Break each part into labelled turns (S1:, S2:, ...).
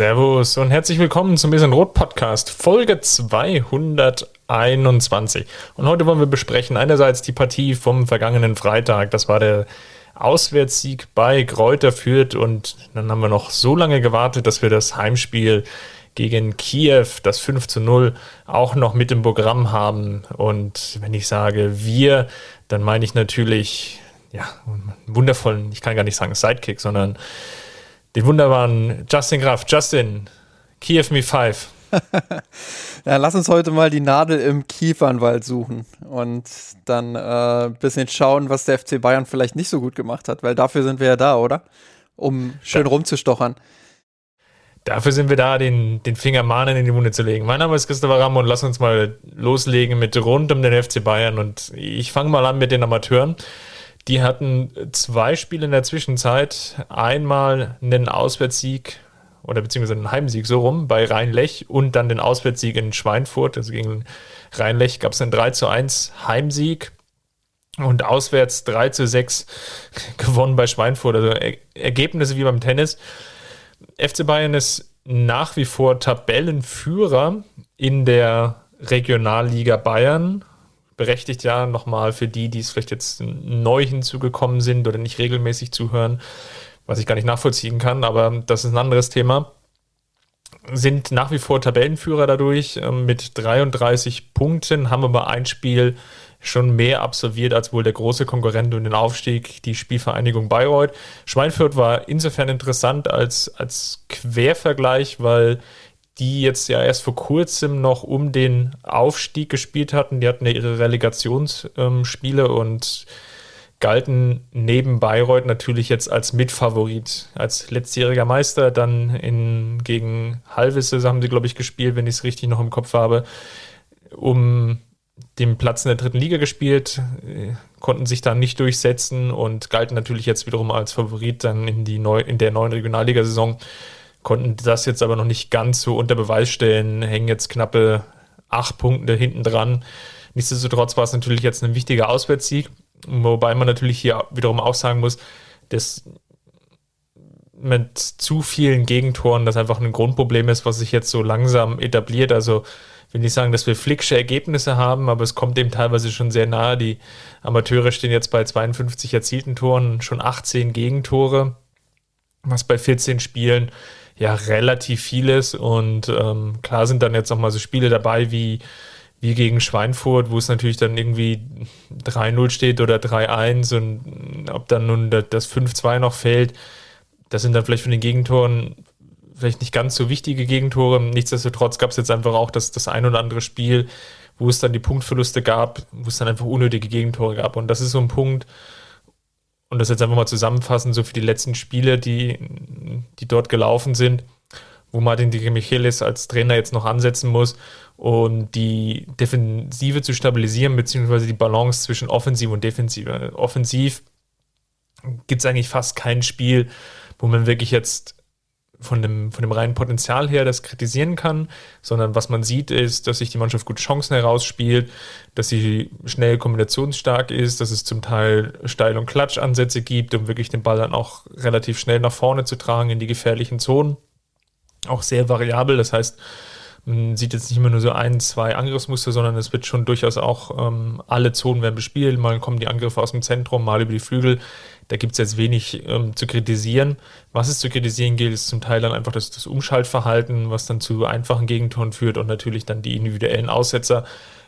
S1: Servus und herzlich willkommen zum Bisschen Rot Podcast, Folge 221. Und heute wollen wir besprechen einerseits die Partie vom vergangenen Freitag. Das war der Auswärtssieg bei Kräuter Fürth und dann haben wir noch so lange gewartet, dass wir das Heimspiel gegen Kiew, das 5 zu 0, auch noch mit im Programm haben. Und wenn ich sage wir, dann meine ich natürlich, ja, wundervollen, ich kann gar nicht sagen Sidekick, sondern den wunderbaren Justin Graf. Justin, Kiew Me 5.
S2: ja, lass uns heute mal die Nadel im Kiefernwald suchen und dann äh, ein bisschen schauen, was der FC Bayern vielleicht nicht so gut gemacht hat, weil dafür sind wir ja da, oder? Um schön ja. rumzustochern.
S1: Dafür sind wir da, den, den Finger mahnen in die Wunde zu legen. Mein Name ist Christopher Ramm und lass uns mal loslegen mit rund um den FC Bayern und ich fange mal an mit den Amateuren. Die hatten zwei Spiele in der Zwischenzeit. Einmal einen Auswärtssieg oder beziehungsweise einen Heimsieg so rum bei Rhein-Lech und dann den Auswärtssieg in Schweinfurt. Also gegen Rhein-Lech gab es einen 3 zu 1 Heimsieg und auswärts 3 zu 6 gewonnen bei Schweinfurt. Also er Ergebnisse wie beim Tennis. FC Bayern ist nach wie vor Tabellenführer in der Regionalliga Bayern berechtigt ja nochmal für die, die es vielleicht jetzt neu hinzugekommen sind oder nicht regelmäßig zuhören, was ich gar nicht nachvollziehen kann, aber das ist ein anderes Thema. Sind nach wie vor Tabellenführer dadurch ähm, mit 33 Punkten, haben aber ein Spiel schon mehr absolviert als wohl der große Konkurrent um den Aufstieg, die Spielvereinigung Bayreuth. Schweinfurt war insofern interessant als, als Quervergleich, weil die jetzt ja erst vor kurzem noch um den Aufstieg gespielt hatten. Die hatten ja ihre Relegationsspiele ähm, und galten neben Bayreuth natürlich jetzt als Mitfavorit, als letztjähriger Meister. Dann in, gegen Halvisse haben sie, glaube ich, gespielt, wenn ich es richtig noch im Kopf habe, um den Platz in der dritten Liga gespielt, äh, konnten sich dann nicht durchsetzen und galten natürlich jetzt wiederum als Favorit dann in, die neu, in der neuen Regionalligasaison. saison konnten das jetzt aber noch nicht ganz so unter Beweis stellen, hängen jetzt knappe acht Punkte hinten dran. Nichtsdestotrotz war es natürlich jetzt ein wichtiger Auswärtssieg, wobei man natürlich hier wiederum auch sagen muss, dass mit zu vielen Gegentoren das einfach ein Grundproblem ist, was sich jetzt so langsam etabliert. Also will nicht sagen, dass wir flicksche Ergebnisse haben, aber es kommt dem teilweise schon sehr nahe. Die Amateure stehen jetzt bei 52 erzielten Toren, schon 18 Gegentore, was bei 14 Spielen ja relativ vieles. Und ähm, klar sind dann jetzt noch mal so Spiele dabei wie, wie gegen Schweinfurt, wo es natürlich dann irgendwie 3-0 steht oder 3-1 und ob dann nun das 5-2 noch fällt, das sind dann vielleicht von den Gegentoren vielleicht nicht ganz so wichtige Gegentore. Nichtsdestotrotz gab es jetzt einfach auch das, das ein oder andere Spiel, wo es dann die Punktverluste gab, wo es dann einfach unnötige Gegentore gab. Und das ist so ein Punkt, und das jetzt einfach mal zusammenfassen, so für die letzten Spiele, die, die dort gelaufen sind, wo Martin Di Michelis als Trainer jetzt noch ansetzen muss und die Defensive zu stabilisieren, beziehungsweise die Balance zwischen Offensive und Defensive. Offensiv gibt es eigentlich fast kein Spiel, wo man wirklich jetzt von dem, von dem reinen Potenzial her das kritisieren kann, sondern was man sieht ist, dass sich die Mannschaft gut Chancen herausspielt, dass sie schnell kombinationsstark ist, dass es zum Teil Steil- und Klatschansätze gibt, um wirklich den Ball dann auch relativ schnell nach vorne zu tragen in die gefährlichen Zonen. Auch sehr variabel, das heißt, man sieht jetzt nicht immer nur so ein, zwei Angriffsmuster, sondern es wird schon durchaus auch ähm, alle Zonen werden bespielt. Mal kommen die Angriffe aus dem Zentrum, mal über die Flügel. Da gibt es jetzt wenig ähm, zu kritisieren. Was es zu kritisieren gilt, ist zum Teil dann einfach das, das Umschaltverhalten, was dann zu einfachen Gegentoren führt und natürlich dann die individuellen Aussetzer,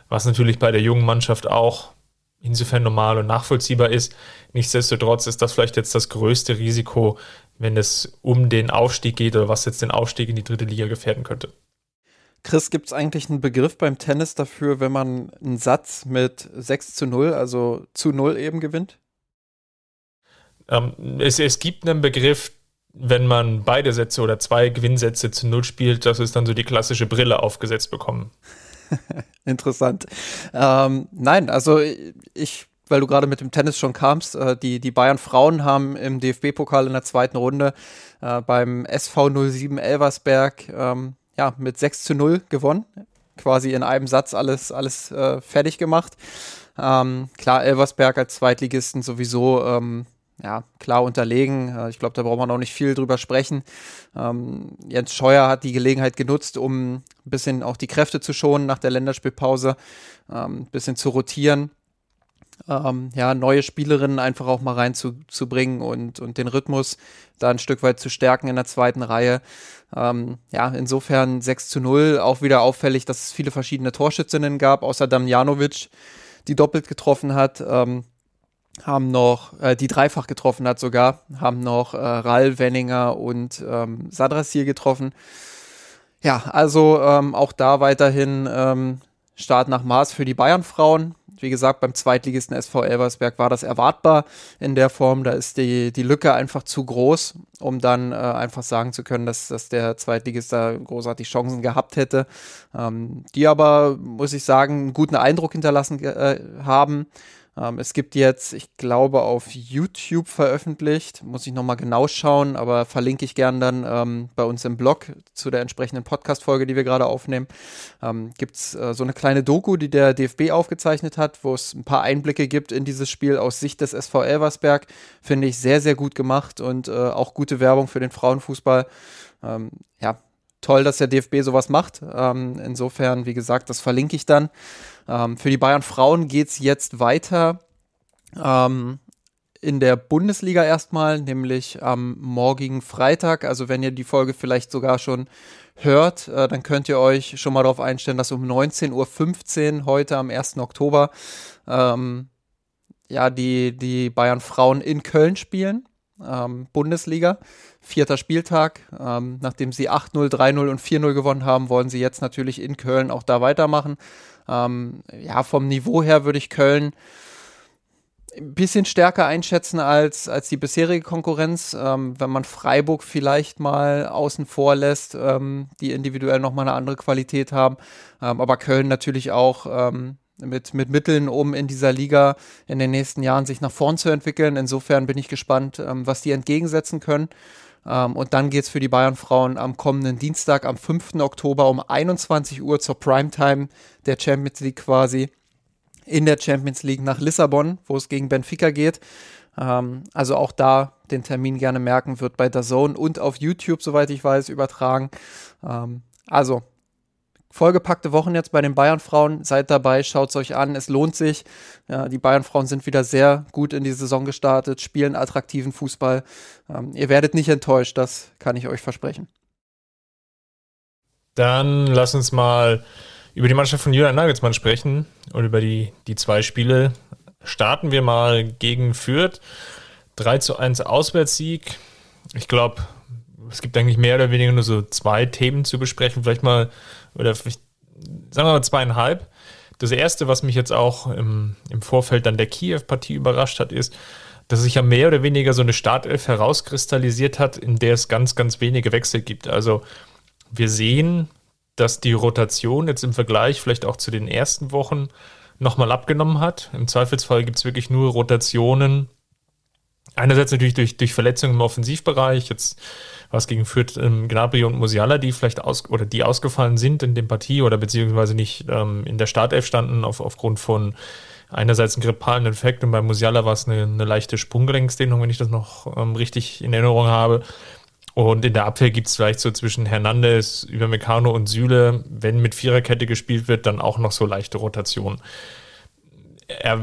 S1: was natürlich bei der jungen Mannschaft auch insofern normal und nachvollziehbar ist. Nichtsdestotrotz ist das vielleicht jetzt das größte Risiko, wenn es um den Aufstieg geht oder was jetzt den Aufstieg in die dritte Liga gefährden könnte.
S2: Chris, gibt es eigentlich einen Begriff beim Tennis dafür, wenn man einen Satz mit 6 zu 0, also zu 0 eben gewinnt?
S1: Ähm, es, es gibt einen Begriff, wenn man beide Sätze oder zwei Gewinnsätze zu Null spielt, dass es dann so die klassische Brille aufgesetzt bekommen.
S2: Interessant. Ähm, nein, also ich, weil du gerade mit dem Tennis schon kamst, äh, die, die Bayern Frauen haben im DFB-Pokal in der zweiten Runde äh, beim SV 07 Elversberg ähm, ja, mit 6 zu 0 gewonnen. Quasi in einem Satz alles, alles äh, fertig gemacht. Ähm, klar, Elversberg als Zweitligisten sowieso ähm, ja, klar unterlegen. Äh, ich glaube, da braucht man auch nicht viel drüber sprechen. Ähm, Jens Scheuer hat die Gelegenheit genutzt, um ein bisschen auch die Kräfte zu schonen nach der Länderspielpause, ähm, ein bisschen zu rotieren. Ähm, ja, neue Spielerinnen einfach auch mal reinzubringen und, und den Rhythmus da ein Stück weit zu stärken in der zweiten Reihe. Ähm, ja, insofern 6 zu 0. Auch wieder auffällig, dass es viele verschiedene Torschützinnen gab, außer Damjanovic, die doppelt getroffen hat. Ähm, haben noch, äh, die dreifach getroffen hat sogar, haben noch äh, Rall, Wenninger und ähm, Sadrassil getroffen. Ja, also ähm, auch da weiterhin ähm, Start nach Maß für die Bayern-Frauen. Wie gesagt, beim Zweitligisten SV Elversberg war das erwartbar in der Form. Da ist die, die Lücke einfach zu groß, um dann äh, einfach sagen zu können, dass, dass der Zweitligist da großartig Chancen gehabt hätte. Ähm, die aber, muss ich sagen, einen guten Eindruck hinterlassen äh, haben. Ähm, es gibt jetzt, ich glaube, auf YouTube veröffentlicht, muss ich nochmal genau schauen, aber verlinke ich gern dann ähm, bei uns im Blog zu der entsprechenden Podcast-Folge, die wir gerade aufnehmen. Ähm, gibt es äh, so eine kleine Doku, die der DFB aufgezeichnet hat, wo es ein paar Einblicke gibt in dieses Spiel aus Sicht des SV Elversberg. Finde ich sehr, sehr gut gemacht und äh, auch gute Werbung für den Frauenfußball. Ähm, ja, toll, dass der DFB sowas macht. Ähm, insofern, wie gesagt, das verlinke ich dann. Ähm, für die Bayern Frauen geht es jetzt weiter ähm, in der Bundesliga erstmal, nämlich am morgigen Freitag. Also wenn ihr die Folge vielleicht sogar schon hört, äh, dann könnt ihr euch schon mal darauf einstellen, dass um 19.15 Uhr heute am 1. Oktober ähm, ja, die, die Bayern Frauen in Köln spielen. Ähm, Bundesliga, vierter Spieltag. Ähm, nachdem sie 8-0, 3-0 und 4-0 gewonnen haben, wollen sie jetzt natürlich in Köln auch da weitermachen. Ähm, ja, vom Niveau her würde ich Köln ein bisschen stärker einschätzen als, als die bisherige Konkurrenz. Ähm, wenn man Freiburg vielleicht mal außen vor lässt, ähm, die individuell nochmal eine andere Qualität haben. Ähm, aber Köln natürlich auch ähm, mit, mit Mitteln, um in dieser Liga in den nächsten Jahren sich nach vorn zu entwickeln. Insofern bin ich gespannt, ähm, was die entgegensetzen können. Ähm, und dann geht es für die Bayern-Frauen am kommenden Dienstag, am 5. Oktober um 21 Uhr zur Primetime der Champions League quasi in der Champions League nach Lissabon, wo es gegen Benfica geht. Ähm, also auch da den Termin gerne merken, wird bei der Zone und auf YouTube, soweit ich weiß, übertragen. Ähm, also vollgepackte Wochen jetzt bei den Bayern-Frauen. Seid dabei, schaut es euch an. Es lohnt sich. Ja, die Bayern-Frauen sind wieder sehr gut in die Saison gestartet, spielen attraktiven Fußball. Ähm, ihr werdet nicht enttäuscht, das kann ich euch versprechen.
S1: Dann lass uns mal über die Mannschaft von Julian Nagelsmann sprechen und über die, die zwei Spiele. Starten wir mal gegen Fürth. 3 zu 1 Auswärtssieg. Ich glaube, es gibt eigentlich mehr oder weniger nur so zwei Themen zu besprechen. Vielleicht mal oder sagen wir mal zweieinhalb. Das erste, was mich jetzt auch im, im Vorfeld dann der Kiew-Partie überrascht hat, ist, dass sich ja mehr oder weniger so eine Startelf herauskristallisiert hat, in der es ganz, ganz wenige Wechsel gibt. Also wir sehen, dass die Rotation jetzt im Vergleich vielleicht auch zu den ersten Wochen nochmal abgenommen hat. Im Zweifelsfall gibt es wirklich nur Rotationen. Einerseits natürlich durch, durch Verletzungen im Offensivbereich. Jetzt was gegen Fürth ähm, Gnabry und Musiala, die vielleicht aus oder die ausgefallen sind in dem Partie oder beziehungsweise nicht ähm, in der Startelf standen auf, aufgrund von einerseits einem grippalen Infekt und bei Musiala war es eine, eine leichte Sprunggelenksdehnung, wenn ich das noch ähm, richtig in Erinnerung habe. Und in der Abwehr gibt es vielleicht so zwischen Hernandez, über Meccano und Süle, wenn mit Viererkette gespielt wird, dann auch noch so leichte Rotationen er,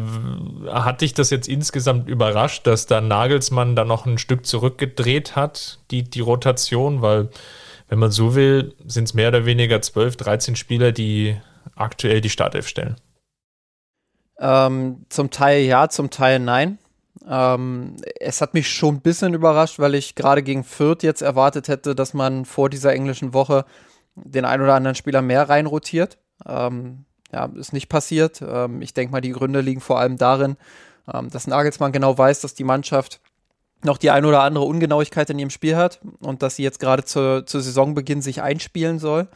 S1: hat dich das jetzt insgesamt überrascht, dass da Nagelsmann da noch ein Stück zurückgedreht hat, die, die Rotation? Weil, wenn man so will, sind es mehr oder weniger 12, 13 Spieler, die aktuell die Startelf stellen.
S2: Ähm, zum Teil ja, zum Teil nein. Ähm, es hat mich schon ein bisschen überrascht, weil ich gerade gegen Fürth jetzt erwartet hätte, dass man vor dieser englischen Woche den ein oder anderen Spieler mehr reinrotiert. Ähm, ja, ist nicht passiert. Ähm, ich denke mal, die Gründe liegen vor allem darin, ähm, dass Nagelsmann genau weiß, dass die Mannschaft noch die ein oder andere Ungenauigkeit in ihrem Spiel hat und dass sie jetzt gerade zu, zu Saisonbeginn sich einspielen soll.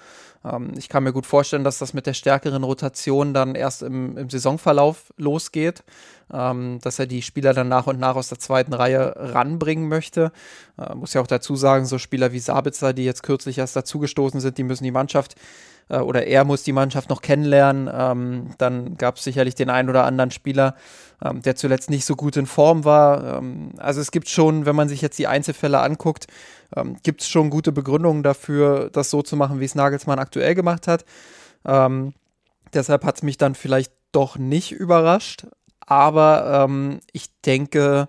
S2: Ähm, ich kann mir gut vorstellen, dass das mit der stärkeren Rotation dann erst im, im Saisonverlauf losgeht, ähm, dass er die Spieler dann nach und nach aus der zweiten Reihe ranbringen möchte. Äh, muss ja auch dazu sagen, so Spieler wie Sabitzer, die jetzt kürzlich erst dazugestoßen sind, die müssen die Mannschaft äh, oder er muss die Mannschaft noch kennenlernen. Ähm, dann gab es sicherlich den einen oder anderen Spieler, ähm, der zuletzt nicht so gut in Form war. Ähm, also es gibt schon, wenn man sich jetzt die Einzelfälle anguckt, ähm, gibt es schon gute Begründungen dafür, das so zu machen, wie es Nagelsmann aktuell gemacht hat. Ähm, deshalb hat es mich dann vielleicht doch nicht überrascht. Aber ähm, ich denke,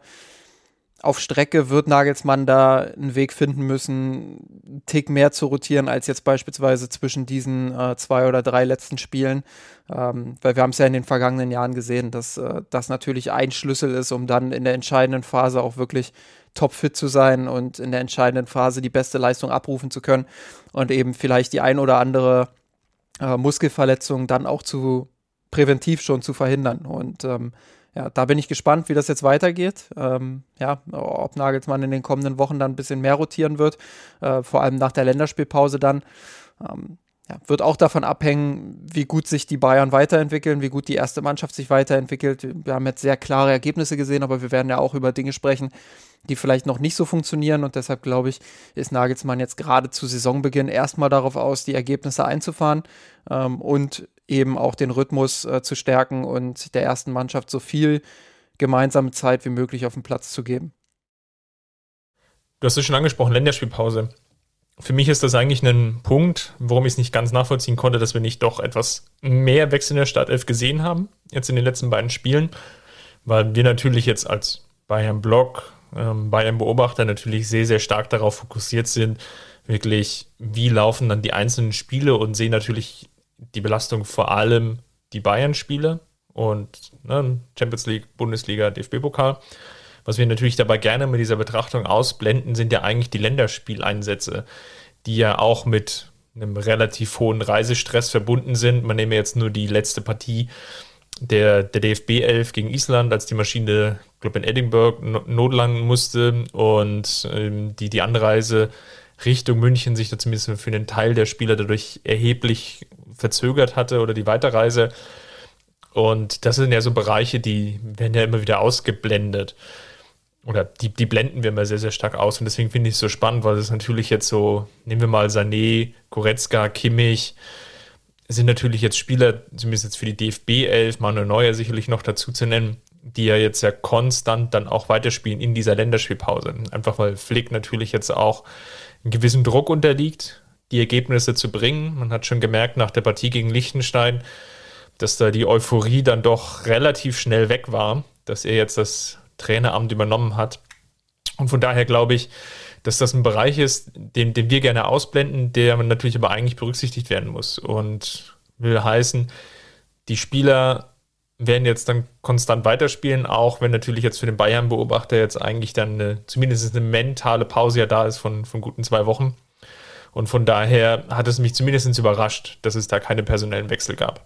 S2: auf Strecke wird Nagelsmann da einen Weg finden müssen, einen Tick mehr zu rotieren als jetzt beispielsweise zwischen diesen äh, zwei oder drei letzten Spielen. Ähm, weil wir haben es ja in den vergangenen Jahren gesehen, dass äh, das natürlich ein Schlüssel ist, um dann in der entscheidenden Phase auch wirklich topfit zu sein und in der entscheidenden Phase die beste Leistung abrufen zu können und eben vielleicht die ein oder andere äh, Muskelverletzung dann auch zu präventiv schon zu verhindern. Und ähm, ja, da bin ich gespannt, wie das jetzt weitergeht. Ähm, ja, ob Nagelsmann in den kommenden Wochen dann ein bisschen mehr rotieren wird, äh, vor allem nach der Länderspielpause dann. Ähm, ja, wird auch davon abhängen, wie gut sich die Bayern weiterentwickeln, wie gut die erste Mannschaft sich weiterentwickelt. Wir haben jetzt sehr klare Ergebnisse gesehen, aber wir werden ja auch über Dinge sprechen, die vielleicht noch nicht so funktionieren. Und deshalb glaube ich, ist Nagelsmann jetzt gerade zu Saisonbeginn erstmal darauf aus, die Ergebnisse einzufahren ähm, und eben auch den Rhythmus äh, zu stärken und der ersten Mannschaft so viel gemeinsame Zeit wie möglich auf den Platz zu geben.
S1: Du hast es schon angesprochen, Länderspielpause. Für mich ist das eigentlich ein Punkt, warum ich es nicht ganz nachvollziehen konnte, dass wir nicht doch etwas mehr Wechsel in der Startelf gesehen haben, jetzt in den letzten beiden Spielen, weil wir natürlich jetzt als Bayern Block, ähm, Bayern Beobachter natürlich sehr, sehr stark darauf fokussiert sind, wirklich, wie laufen dann die einzelnen Spiele und sehen natürlich die Belastung vor allem die Bayern-Spiele und ne, Champions League, Bundesliga, DFB-Pokal. Was wir natürlich dabei gerne mit dieser Betrachtung ausblenden, sind ja eigentlich die Länderspieleinsätze, die ja auch mit einem relativ hohen Reisestress verbunden sind. Man nehme jetzt nur die letzte Partie der, der DFB 11 gegen Island, als die Maschine, glaube in Edinburgh notlanden musste und ähm, die, die Anreise Richtung München sich da zumindest für einen Teil der Spieler dadurch erheblich verzögert hatte oder die Weiterreise. Und das sind ja so Bereiche, die werden ja immer wieder ausgeblendet. Oder die, die blenden wir immer sehr, sehr stark aus. Und deswegen finde ich es so spannend, weil es natürlich jetzt so, nehmen wir mal Sané, Goretzka, Kimmich, sind natürlich jetzt Spieler, zumindest jetzt für die DFB 11, Manuel Neuer sicherlich noch dazu zu nennen, die ja jetzt ja konstant dann auch weiterspielen in dieser Länderspielpause. Einfach weil Flick natürlich jetzt auch einen gewissen Druck unterliegt, die Ergebnisse zu bringen. Man hat schon gemerkt nach der Partie gegen Liechtenstein, dass da die Euphorie dann doch relativ schnell weg war, dass er jetzt das Traineramt übernommen hat. Und von daher glaube ich, dass das ein Bereich ist, den, den wir gerne ausblenden, der natürlich aber eigentlich berücksichtigt werden muss. Und will heißen, die Spieler werden jetzt dann konstant weiterspielen, auch wenn natürlich jetzt für den Bayern-Beobachter jetzt eigentlich dann eine, zumindest eine mentale Pause ja da ist von, von guten zwei Wochen. Und von daher hat es mich zumindest überrascht, dass es da keine personellen Wechsel gab.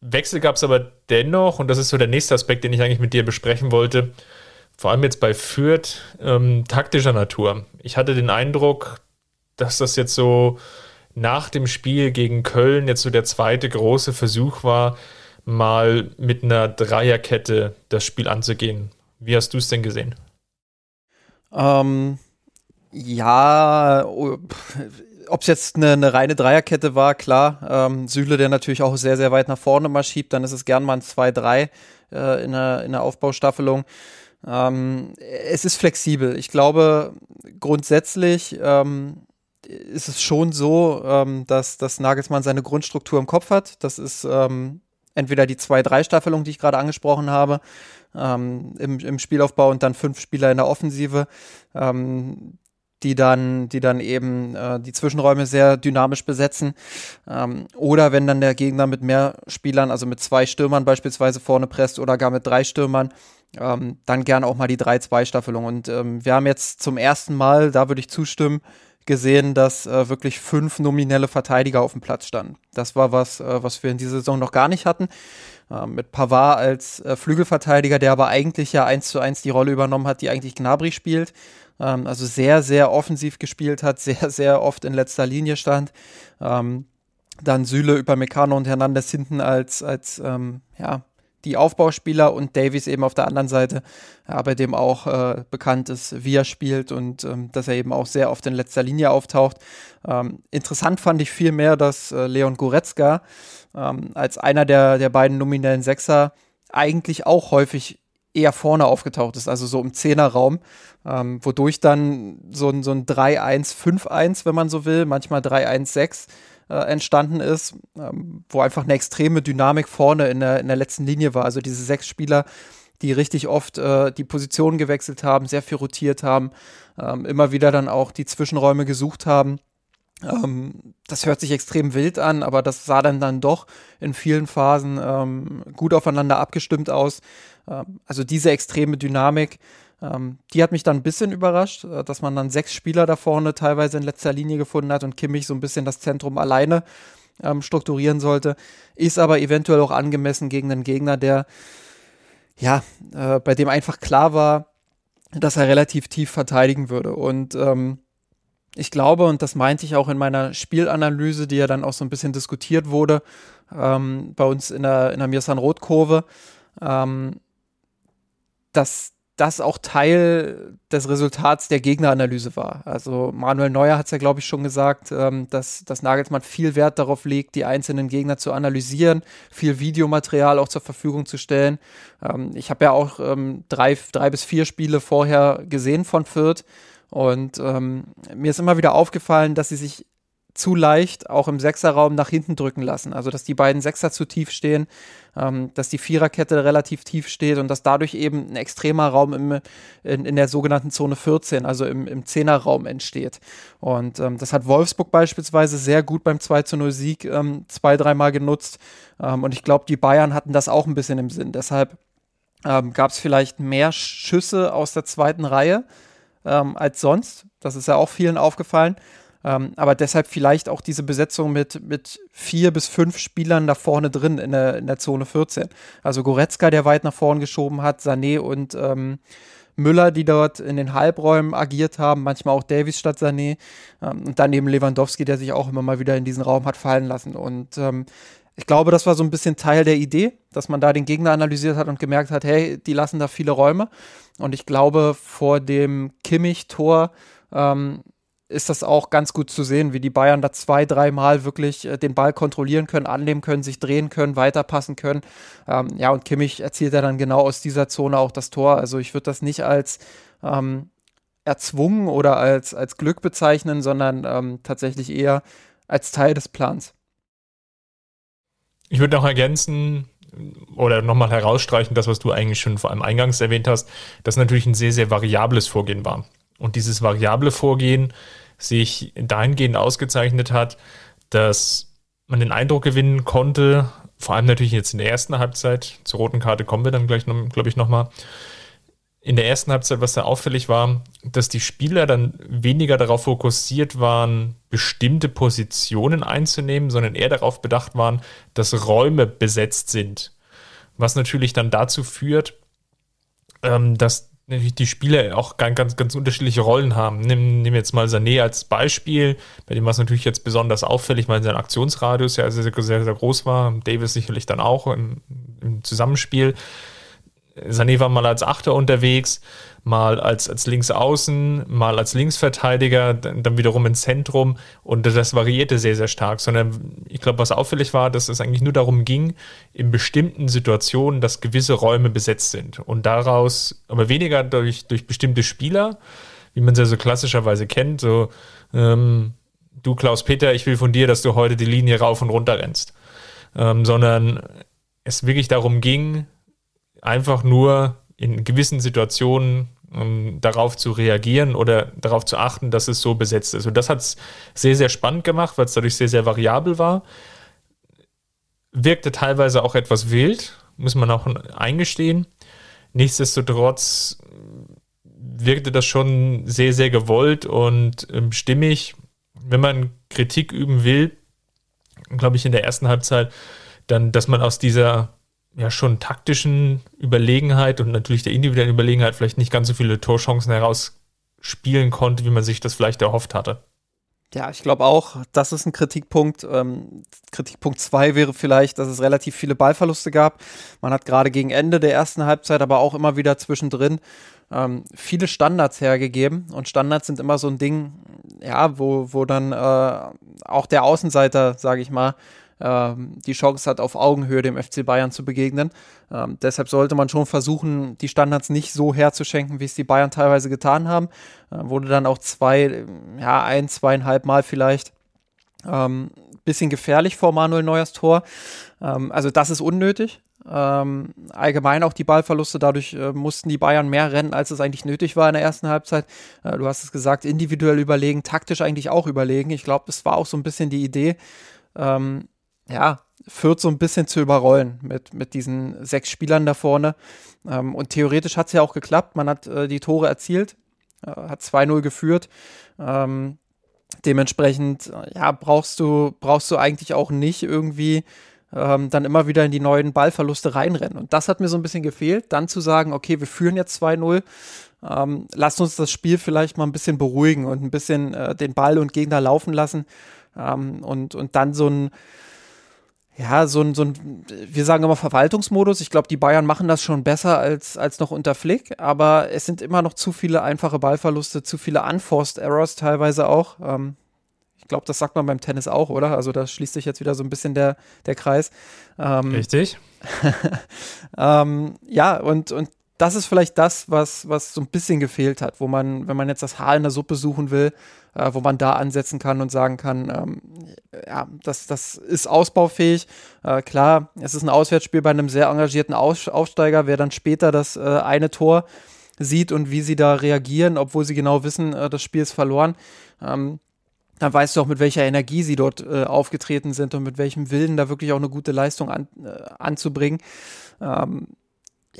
S1: Wechsel gab es aber dennoch, und das ist so der nächste Aspekt, den ich eigentlich mit dir besprechen wollte, vor allem jetzt bei Fürth, ähm, taktischer Natur. Ich hatte den Eindruck, dass das jetzt so nach dem Spiel gegen Köln jetzt so der zweite große Versuch war, mal mit einer Dreierkette das Spiel anzugehen. Wie hast du es denn gesehen?
S2: Ähm, ja, ob es jetzt eine, eine, reine Dreierkette war, klar. Ähm, Süle, der natürlich auch sehr, sehr weit nach vorne mal schiebt, dann ist es gern mal ein 2-3 äh, in, der, in der Aufbaustaffelung. Ähm, es ist flexibel. Ich glaube, grundsätzlich ähm, ist es schon so, ähm, dass, dass Nagelsmann seine Grundstruktur im Kopf hat. Das ist ähm, entweder die 2-3-Staffelung, die ich gerade angesprochen habe, ähm, im, im Spielaufbau und dann fünf Spieler in der Offensive. Ähm, die dann, die dann eben äh, die Zwischenräume sehr dynamisch besetzen. Ähm, oder wenn dann der Gegner mit mehr Spielern, also mit zwei Stürmern beispielsweise vorne presst oder gar mit drei Stürmern, ähm, dann gerne auch mal die 3-2-Staffelung. Und ähm, wir haben jetzt zum ersten Mal, da würde ich zustimmen, gesehen, dass äh, wirklich fünf nominelle Verteidiger auf dem Platz standen. Das war was, äh, was wir in dieser Saison noch gar nicht hatten. Äh, mit Pavard als äh, Flügelverteidiger, der aber eigentlich ja eins zu eins die Rolle übernommen hat, die eigentlich Gnabry spielt. Ähm, also sehr, sehr offensiv gespielt hat, sehr, sehr oft in letzter Linie stand. Ähm, dann Süle über Meccano und Hernandez hinten als, als ähm, ja, die Aufbauspieler und Davies eben auf der anderen Seite, ja, bei dem auch äh, bekannt ist, wie er spielt und ähm, dass er eben auch sehr oft in letzter Linie auftaucht. Ähm, interessant fand ich vielmehr, dass äh, Leon Goretzka ähm, als einer der, der beiden nominellen Sechser eigentlich auch häufig eher vorne aufgetaucht ist, also so im Zehnerraum, ähm, wodurch dann so ein, so ein 3-1-5-1, wenn man so will, manchmal 3-1-6 äh, entstanden ist, ähm, wo einfach eine extreme Dynamik vorne in der, in der letzten Linie war. Also diese sechs Spieler, die richtig oft äh, die Position gewechselt haben, sehr viel rotiert haben, ähm, immer wieder dann auch die Zwischenräume gesucht haben. Ähm, das hört sich extrem wild an, aber das sah dann dann doch in vielen Phasen ähm, gut aufeinander abgestimmt aus. Ähm, also diese extreme Dynamik ähm, die hat mich dann ein bisschen überrascht, äh, dass man dann sechs Spieler da vorne teilweise in letzter Linie gefunden hat und Kimmich so ein bisschen das Zentrum alleine ähm, strukturieren sollte. Ist aber eventuell auch angemessen gegen einen Gegner, der, ja, äh, bei dem einfach klar war, dass er relativ tief verteidigen würde. Und ähm, ich glaube, und das meinte ich auch in meiner Spielanalyse, die ja dann auch so ein bisschen diskutiert wurde, ähm, bei uns in der, in der Mirsan-Rot-Kurve, ähm, dass das auch Teil des Resultats der Gegneranalyse war. Also Manuel Neuer hat es ja, glaube ich, schon gesagt, ähm, dass, dass Nagelsmann viel Wert darauf legt, die einzelnen Gegner zu analysieren, viel Videomaterial auch zur Verfügung zu stellen. Ähm, ich habe ja auch ähm, drei, drei bis vier Spiele vorher gesehen von Fürth und ähm, mir ist immer wieder aufgefallen, dass sie sich zu leicht auch im Sechserraum nach hinten drücken lassen. Also dass die beiden Sechser zu tief stehen, ähm, dass die Viererkette relativ tief steht und dass dadurch eben ein extremer Raum im, in, in der sogenannten Zone 14, also im, im Zehnerraum entsteht. Und ähm, das hat Wolfsburg beispielsweise sehr gut beim 2 zu 0 Sieg ähm, zwei, dreimal genutzt. Ähm, und ich glaube, die Bayern hatten das auch ein bisschen im Sinn. Deshalb ähm, gab es vielleicht mehr Schüsse aus der zweiten Reihe ähm, als sonst. Das ist ja auch vielen aufgefallen. Ähm, aber deshalb vielleicht auch diese Besetzung mit, mit vier bis fünf Spielern da vorne drin in der, in der Zone 14. Also Goretzka, der weit nach vorne geschoben hat, Sané und ähm, Müller, die dort in den Halbräumen agiert haben, manchmal auch Davies statt Sané. Ähm, und dann eben Lewandowski, der sich auch immer mal wieder in diesen Raum hat fallen lassen. Und ähm, ich glaube, das war so ein bisschen Teil der Idee, dass man da den Gegner analysiert hat und gemerkt hat, hey, die lassen da viele Räume. Und ich glaube, vor dem Kimmich-Tor ähm, ist das auch ganz gut zu sehen, wie die Bayern da zwei, dreimal wirklich äh, den Ball kontrollieren können, annehmen können, sich drehen können, weiterpassen können. Ähm, ja, und Kimmich erzielt ja dann genau aus dieser Zone auch das Tor. Also ich würde das nicht als ähm, erzwungen oder als, als Glück bezeichnen, sondern ähm, tatsächlich eher als Teil des Plans.
S1: Ich würde noch ergänzen, oder nochmal herausstreichen, das, was du eigentlich schon vor allem eingangs erwähnt hast, dass natürlich ein sehr, sehr variables Vorgehen war. Und dieses variable Vorgehen sich dahingehend ausgezeichnet hat, dass man den Eindruck gewinnen konnte, vor allem natürlich jetzt in der ersten Halbzeit, zur roten Karte kommen wir dann gleich, glaube ich, nochmal, in der ersten Halbzeit, was da auffällig war, dass die Spieler dann weniger darauf fokussiert waren, bestimmte Positionen einzunehmen, sondern eher darauf bedacht waren, dass Räume besetzt sind. Was natürlich dann dazu führt, ähm, dass natürlich die Spieler auch ganz, ganz, ganz unterschiedliche Rollen haben. Nimm, nimm jetzt mal Sané als Beispiel, bei dem war es natürlich jetzt besonders auffällig, weil sein Aktionsradius ja sehr, sehr, sehr, groß war. Davis sicherlich dann auch im, im Zusammenspiel. Sané war mal als Achter unterwegs, mal als, als Linksaußen, mal als Linksverteidiger, dann, dann wiederum im Zentrum. Und das variierte sehr, sehr stark, sondern ich glaube, was auffällig war, dass es eigentlich nur darum ging, in bestimmten Situationen, dass gewisse Räume besetzt sind. Und daraus, aber weniger durch, durch bestimmte Spieler, wie man es ja so klassischerweise kennt, so, ähm, du Klaus-Peter, ich will von dir, dass du heute die Linie rauf und runter rennst, ähm, sondern es wirklich darum ging, einfach nur in gewissen Situationen um darauf zu reagieren oder darauf zu achten, dass es so besetzt ist. Und das hat es sehr, sehr spannend gemacht, weil es dadurch sehr, sehr variabel war. Wirkte teilweise auch etwas wild, muss man auch eingestehen. Nichtsdestotrotz wirkte das schon sehr, sehr gewollt und ähm, stimmig. wenn man Kritik üben will, glaube ich, in der ersten Halbzeit, dann, dass man aus dieser ja schon taktischen Überlegenheit und natürlich der individuellen Überlegenheit vielleicht nicht ganz so viele Torchancen herausspielen konnte, wie man sich das vielleicht erhofft hatte.
S2: Ja, ich glaube auch, das ist ein Kritikpunkt. Ähm, Kritikpunkt zwei wäre vielleicht, dass es relativ viele Ballverluste gab. Man hat gerade gegen Ende der ersten Halbzeit, aber auch immer wieder zwischendrin ähm, viele Standards hergegeben. Und Standards sind immer so ein Ding, ja, wo, wo dann äh, auch der Außenseiter, sage ich mal, ähm, die Chance hat, auf Augenhöhe dem FC Bayern zu begegnen. Ähm, deshalb sollte man schon versuchen, die Standards nicht so herzuschenken, wie es die Bayern teilweise getan haben. Äh, wurde dann auch zwei, ja, ein, zweieinhalb Mal vielleicht ähm, bisschen gefährlich vor Manuel Neuers Tor. Ähm, also das ist unnötig. Ähm, allgemein auch die Ballverluste, dadurch äh, mussten die Bayern mehr rennen, als es eigentlich nötig war in der ersten Halbzeit. Äh, du hast es gesagt, individuell überlegen, taktisch eigentlich auch überlegen. Ich glaube, das war auch so ein bisschen die Idee, ähm, ja, Fürth so ein bisschen zu überrollen mit, mit diesen sechs Spielern da vorne. Ähm, und theoretisch hat es ja auch geklappt. Man hat äh, die Tore erzielt, äh, hat 2-0 geführt. Ähm, dementsprechend, ja, brauchst du, brauchst du eigentlich auch nicht irgendwie ähm, dann immer wieder in die neuen Ballverluste reinrennen. Und das hat mir so ein bisschen gefehlt, dann zu sagen, okay, wir führen jetzt 2-0. Ähm, lasst uns das Spiel vielleicht mal ein bisschen beruhigen und ein bisschen äh, den Ball und Gegner laufen lassen ähm, und, und dann so ein ja, so ein, so ein, wir sagen immer Verwaltungsmodus. Ich glaube, die Bayern machen das schon besser als, als noch unter Flick, aber es sind immer noch zu viele einfache Ballverluste, zu viele Unforced Errors teilweise auch. Ähm, ich glaube, das sagt man beim Tennis auch, oder? Also da schließt sich jetzt wieder so ein bisschen der, der Kreis.
S1: Ähm, Richtig.
S2: ähm, ja, und, und das ist vielleicht das, was, was so ein bisschen gefehlt hat, wo man, wenn man jetzt das Haar in der Suppe suchen will, äh, wo man da ansetzen kann und sagen kann, ähm, ja, das, das ist ausbaufähig. Äh, klar, es ist ein Auswärtsspiel bei einem sehr engagierten Aus Aufsteiger, wer dann später das äh, eine Tor sieht und wie sie da reagieren, obwohl sie genau wissen, äh, das Spiel ist verloren. Ähm, dann weißt du auch, mit welcher Energie sie dort äh, aufgetreten sind und mit welchem Willen da wirklich auch eine gute Leistung an, äh, anzubringen. Ähm,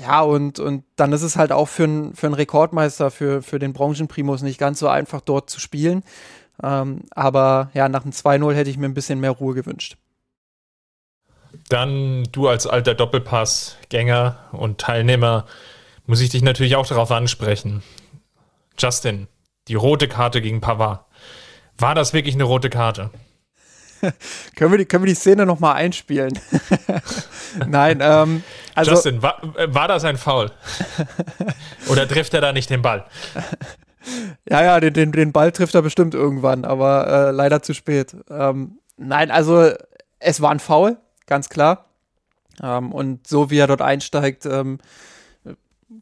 S2: ja, und, und dann ist es halt auch für, ein, für einen Rekordmeister, für, für den Branchenprimus nicht ganz so einfach dort zu spielen. Ähm, aber ja, nach dem 2-0 hätte ich mir ein bisschen mehr Ruhe gewünscht.
S1: Dann du als alter Doppelpass-Gänger und Teilnehmer muss ich dich natürlich auch darauf ansprechen. Justin, die rote Karte gegen Pavard. War das wirklich eine rote Karte?
S2: können, wir die, können wir die Szene nochmal einspielen? Nein, ähm,
S1: also. Justin, war, war das ein Foul? Oder trifft er da nicht den Ball?
S2: Ja, ja, den, den, den Ball trifft er bestimmt irgendwann, aber äh, leider zu spät. Ähm, nein, also es war ein Foul, ganz klar. Ähm, und so wie er dort einsteigt, ähm,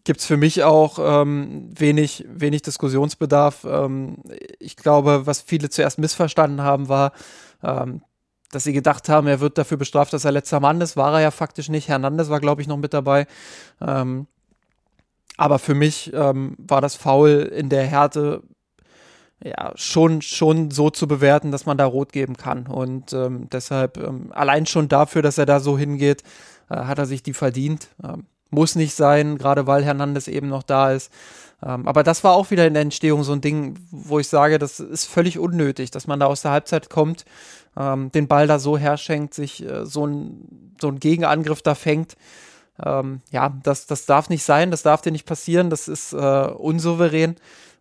S2: gibt es für mich auch ähm, wenig, wenig Diskussionsbedarf. Ähm, ich glaube, was viele zuerst missverstanden haben, war, ähm, dass sie gedacht haben, er wird dafür bestraft, dass er letzter Mann ist. War er ja faktisch nicht. Hernandez war, glaube ich, noch mit dabei. Ähm, aber für mich ähm, war das Foul in der Härte ja schon, schon so zu bewerten, dass man da rot geben kann. Und ähm, deshalb ähm, allein schon dafür, dass er da so hingeht, äh, hat er sich die verdient. Ähm, muss nicht sein, gerade weil Hernandez eben noch da ist. Ähm, aber das war auch wieder in der Entstehung so ein Ding, wo ich sage, das ist völlig unnötig, dass man da aus der Halbzeit kommt, ähm, den Ball da so herschenkt, sich äh, so ein so ein Gegenangriff da fängt. Ähm, ja, das, das darf nicht sein, das darf dir nicht passieren, das ist äh, unsouverän.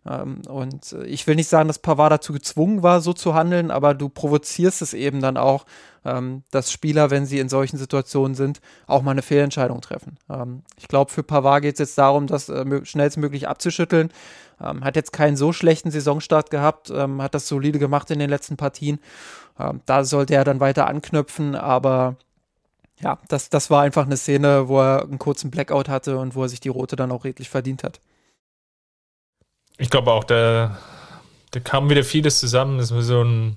S2: Ähm, und ich will nicht sagen, dass Pavard dazu gezwungen war, so zu handeln, aber du provozierst es eben dann auch, ähm, dass Spieler, wenn sie in solchen Situationen sind, auch mal eine Fehlentscheidung treffen. Ähm, ich glaube, für Pavard geht es jetzt darum, das äh, schnellstmöglich abzuschütteln. Hat jetzt keinen so schlechten Saisonstart gehabt, hat das solide gemacht in den letzten Partien. Da sollte er dann weiter anknüpfen, aber ja, das, das war einfach eine Szene, wo er einen kurzen Blackout hatte und wo er sich die rote dann auch redlich verdient hat.
S1: Ich glaube auch, da, da kam wieder vieles zusammen. Das war so ein.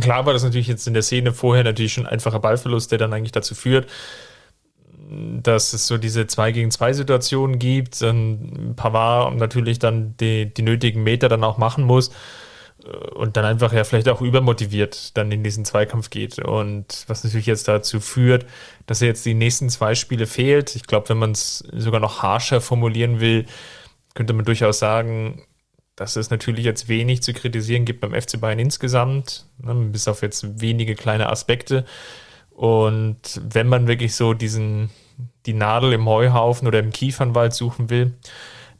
S1: Klar war das natürlich jetzt in der Szene vorher natürlich schon ein einfacher Ballverlust, der dann eigentlich dazu führt, dass es so diese 2 gegen 2 Situationen gibt. Dann Pavard natürlich dann die, die nötigen Meter dann auch machen muss und dann einfach ja vielleicht auch übermotiviert dann in diesen Zweikampf geht. Und was natürlich jetzt dazu führt, dass er jetzt die nächsten zwei Spiele fehlt. Ich glaube, wenn man es sogar noch harscher formulieren will, könnte man durchaus sagen, dass es natürlich jetzt wenig zu kritisieren gibt beim FC Bayern insgesamt, ne, bis auf jetzt wenige kleine Aspekte. Und wenn man wirklich so diesen, die Nadel im Heuhaufen oder im Kiefernwald suchen will,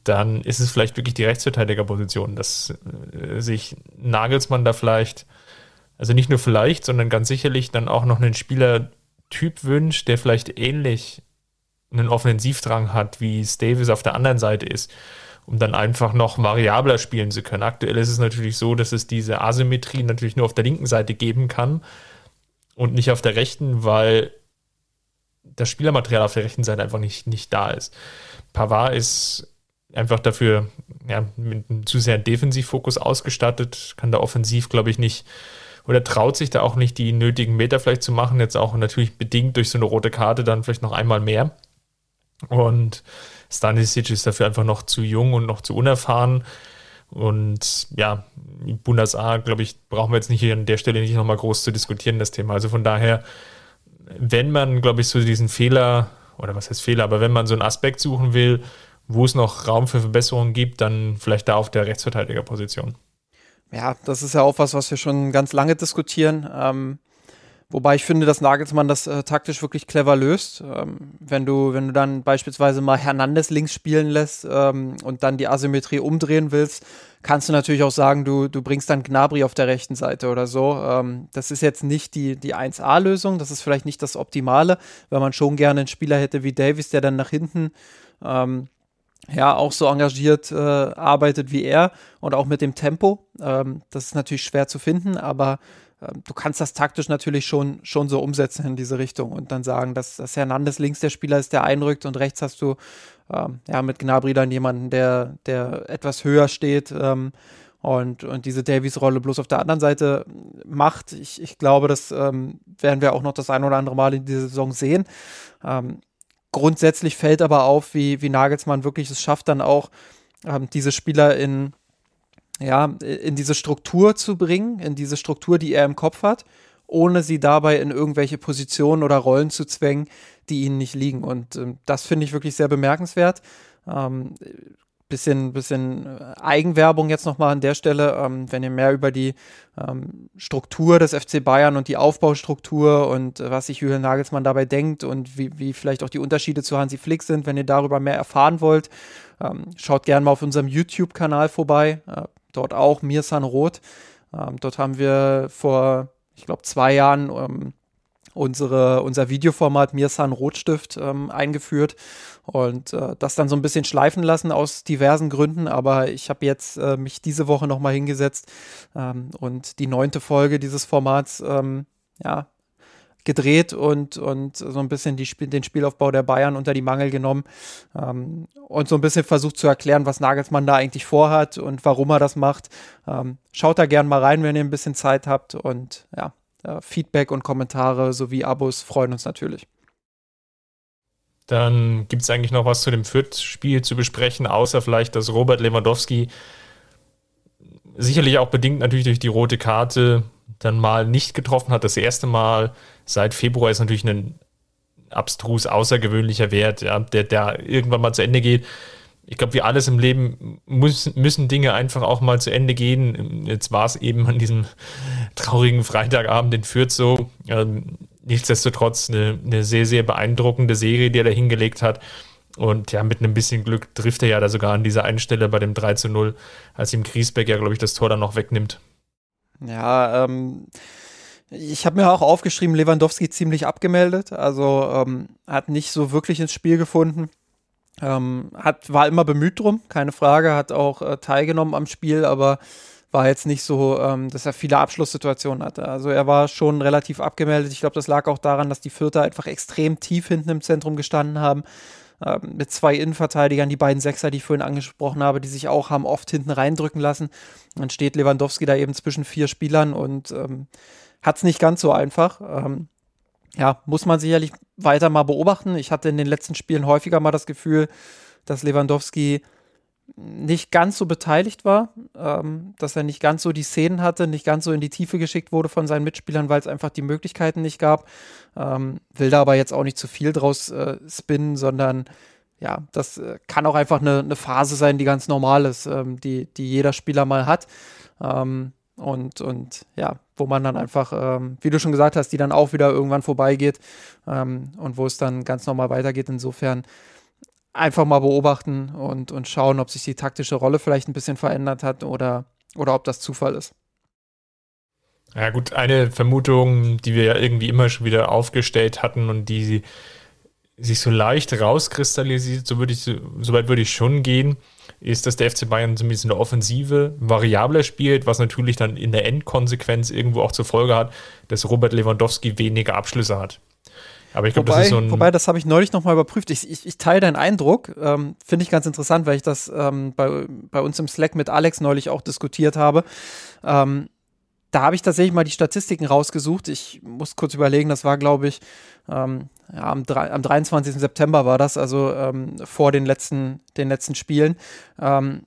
S1: dann ist es vielleicht wirklich die Rechtsverteidigerposition, dass äh, sich Nagelsmann da vielleicht, also nicht nur vielleicht, sondern ganz sicherlich dann auch noch einen Spielertyp wünscht, der vielleicht ähnlich einen Offensivdrang hat, wie es Davis auf der anderen Seite ist, um dann einfach noch variabler spielen zu können. Aktuell ist es natürlich so, dass es diese Asymmetrie natürlich nur auf der linken Seite geben kann und nicht auf der rechten, weil das Spielermaterial auf der rechten Seite einfach nicht, nicht da ist. Pavard ist einfach dafür ja, mit einem zu sehr Defensivfokus ausgestattet, kann da offensiv, glaube ich, nicht oder traut sich da auch nicht die nötigen Meter vielleicht zu machen, jetzt auch natürlich bedingt durch so eine rote Karte dann vielleicht noch einmal mehr. Und Stanisic ist dafür einfach noch zu jung und noch zu unerfahren. Und ja, Bundesar, glaube ich, brauchen wir jetzt nicht hier an der Stelle nicht nochmal groß zu diskutieren, das Thema. Also von daher, wenn man, glaube ich, so diesen Fehler, oder was heißt Fehler, aber wenn man so einen Aspekt suchen will, wo es noch Raum für Verbesserungen gibt, dann vielleicht da auf der Rechtsverteidigerposition.
S2: Ja, das ist ja auch was, was wir schon ganz lange diskutieren. Ähm, Wobei ich finde, dass Nagelsmann das äh, taktisch wirklich clever löst. Ähm, wenn du, wenn du dann beispielsweise mal Hernandez links spielen lässt ähm, und dann die Asymmetrie umdrehen willst, kannst du natürlich auch sagen, du, du bringst dann Gnabry auf der rechten Seite oder so. Ähm, das ist jetzt nicht die, die 1A-Lösung, das ist vielleicht nicht das Optimale, weil man schon gerne einen Spieler hätte wie Davis, der dann nach hinten ähm, ja auch so engagiert äh, arbeitet wie er und auch mit dem Tempo. Ähm, das ist natürlich schwer zu finden, aber du kannst das taktisch natürlich schon, schon so umsetzen in diese Richtung und dann sagen, dass, dass Hernandez links der Spieler ist, der einrückt und rechts hast du ähm, ja mit Gnabry dann jemanden, der, der etwas höher steht ähm, und, und diese Davies-Rolle bloß auf der anderen Seite macht. Ich, ich glaube, das ähm, werden wir auch noch das ein oder andere Mal in dieser Saison sehen. Ähm, grundsätzlich fällt aber auf, wie, wie Nagelsmann wirklich es schafft, dann auch ähm, diese Spieler in ja, in diese Struktur zu bringen, in diese Struktur, die er im Kopf hat, ohne sie dabei in irgendwelche Positionen oder Rollen zu zwängen, die ihnen nicht liegen. Und ähm, das finde ich wirklich sehr bemerkenswert. Ähm, bisschen, bisschen äh, Eigenwerbung jetzt nochmal an der Stelle, ähm, wenn ihr mehr über die ähm, Struktur des FC Bayern und die Aufbaustruktur und äh, was sich Julian Nagelsmann dabei denkt und wie, wie vielleicht auch die Unterschiede zu Hansi Flick sind, wenn ihr darüber mehr erfahren wollt, ähm, schaut gerne mal auf unserem YouTube-Kanal vorbei. Äh, dort auch Mirsan Roth. Ähm, dort haben wir vor, ich glaube, zwei Jahren ähm, unsere, unser Videoformat Mirsan Rotstift ähm, eingeführt und äh, das dann so ein bisschen schleifen lassen aus diversen Gründen. Aber ich habe jetzt äh, mich diese Woche nochmal hingesetzt ähm, und die neunte Folge dieses Formats ähm, ja, gedreht und, und so ein bisschen die, den Spielaufbau der Bayern unter die Mangel genommen ähm, und so ein bisschen versucht zu erklären, was Nagelsmann da eigentlich vorhat und warum er das macht. Ähm, schaut da gern mal rein, wenn ihr ein bisschen Zeit habt und ja, äh, Feedback und Kommentare sowie Abos freuen uns natürlich.
S1: Dann gibt es eigentlich noch was zu dem Fürth-Spiel zu besprechen, außer vielleicht, dass Robert Lewandowski sicherlich auch bedingt natürlich durch die rote Karte dann mal nicht getroffen hat. Das erste Mal seit Februar ist natürlich ein abstrus außergewöhnlicher Wert, ja, der, der irgendwann mal zu Ende geht. Ich glaube, wie alles im Leben muss, müssen Dinge einfach auch mal zu Ende gehen. Jetzt war es eben an diesem traurigen Freitagabend in Fürth so. Ähm, nichtsdestotrotz eine, eine sehr, sehr beeindruckende Serie, die er da hingelegt hat. Und ja, mit einem bisschen Glück trifft er ja da sogar an dieser einen Stelle bei dem 3 zu 0, als ihm Griesbeck ja, glaube ich, das Tor dann noch wegnimmt.
S2: Ja, ähm, ich habe mir auch aufgeschrieben, Lewandowski ziemlich abgemeldet. Also ähm, hat nicht so wirklich ins Spiel gefunden. Ähm, hat, war immer bemüht drum, keine Frage, hat auch äh, teilgenommen am Spiel, aber war jetzt nicht so, ähm, dass er viele Abschlusssituationen hatte. Also er war schon relativ abgemeldet. Ich glaube, das lag auch daran, dass die Vierter einfach extrem tief hinten im Zentrum gestanden haben. Ähm, mit zwei Innenverteidigern, die beiden Sechser, die ich vorhin angesprochen habe, die sich auch haben oft hinten reindrücken lassen. Dann steht Lewandowski da eben zwischen vier Spielern und ähm, hat es nicht ganz so einfach. Ähm, ja, muss man sicherlich weiter mal beobachten. Ich hatte in den letzten Spielen häufiger mal das Gefühl, dass Lewandowski nicht ganz so beteiligt war, ähm, dass er nicht ganz so die Szenen hatte, nicht ganz so in die Tiefe geschickt wurde von seinen Mitspielern, weil es einfach die Möglichkeiten nicht gab. Ähm, will da aber jetzt auch nicht zu viel draus äh, spinnen, sondern ja, das äh, kann auch einfach eine, eine, Phase sein, die ganz normal ist, ähm, die, die jeder Spieler mal hat. Ähm, und, und ja, wo man dann einfach, ähm, wie du schon gesagt hast, die dann auch wieder irgendwann vorbeigeht ähm, und wo es dann ganz normal weitergeht. Insofern einfach mal beobachten und, und schauen, ob sich die taktische Rolle vielleicht ein bisschen verändert hat oder, oder ob das Zufall ist.
S1: Ja gut, eine Vermutung, die wir ja irgendwie immer schon wieder aufgestellt hatten und die sich so leicht rauskristallisiert, so würde ich, so weit würde ich schon gehen, ist, dass der FC Bayern zumindest in der Offensive variabler spielt, was natürlich dann in der Endkonsequenz irgendwo auch zur Folge hat, dass Robert Lewandowski weniger Abschlüsse hat.
S2: Aber ich glaube, das ist so ein. Wobei, das habe ich neulich nochmal überprüft. Ich, ich, ich teile deinen Eindruck. Ähm, Finde ich ganz interessant, weil ich das ähm, bei, bei uns im Slack mit Alex neulich auch diskutiert habe. Ähm, da habe ich tatsächlich mal die Statistiken rausgesucht. Ich muss kurz überlegen, das war, glaube ich, ähm, ja, am, am 23. September war das, also ähm, vor den letzten, den letzten Spielen. Ähm,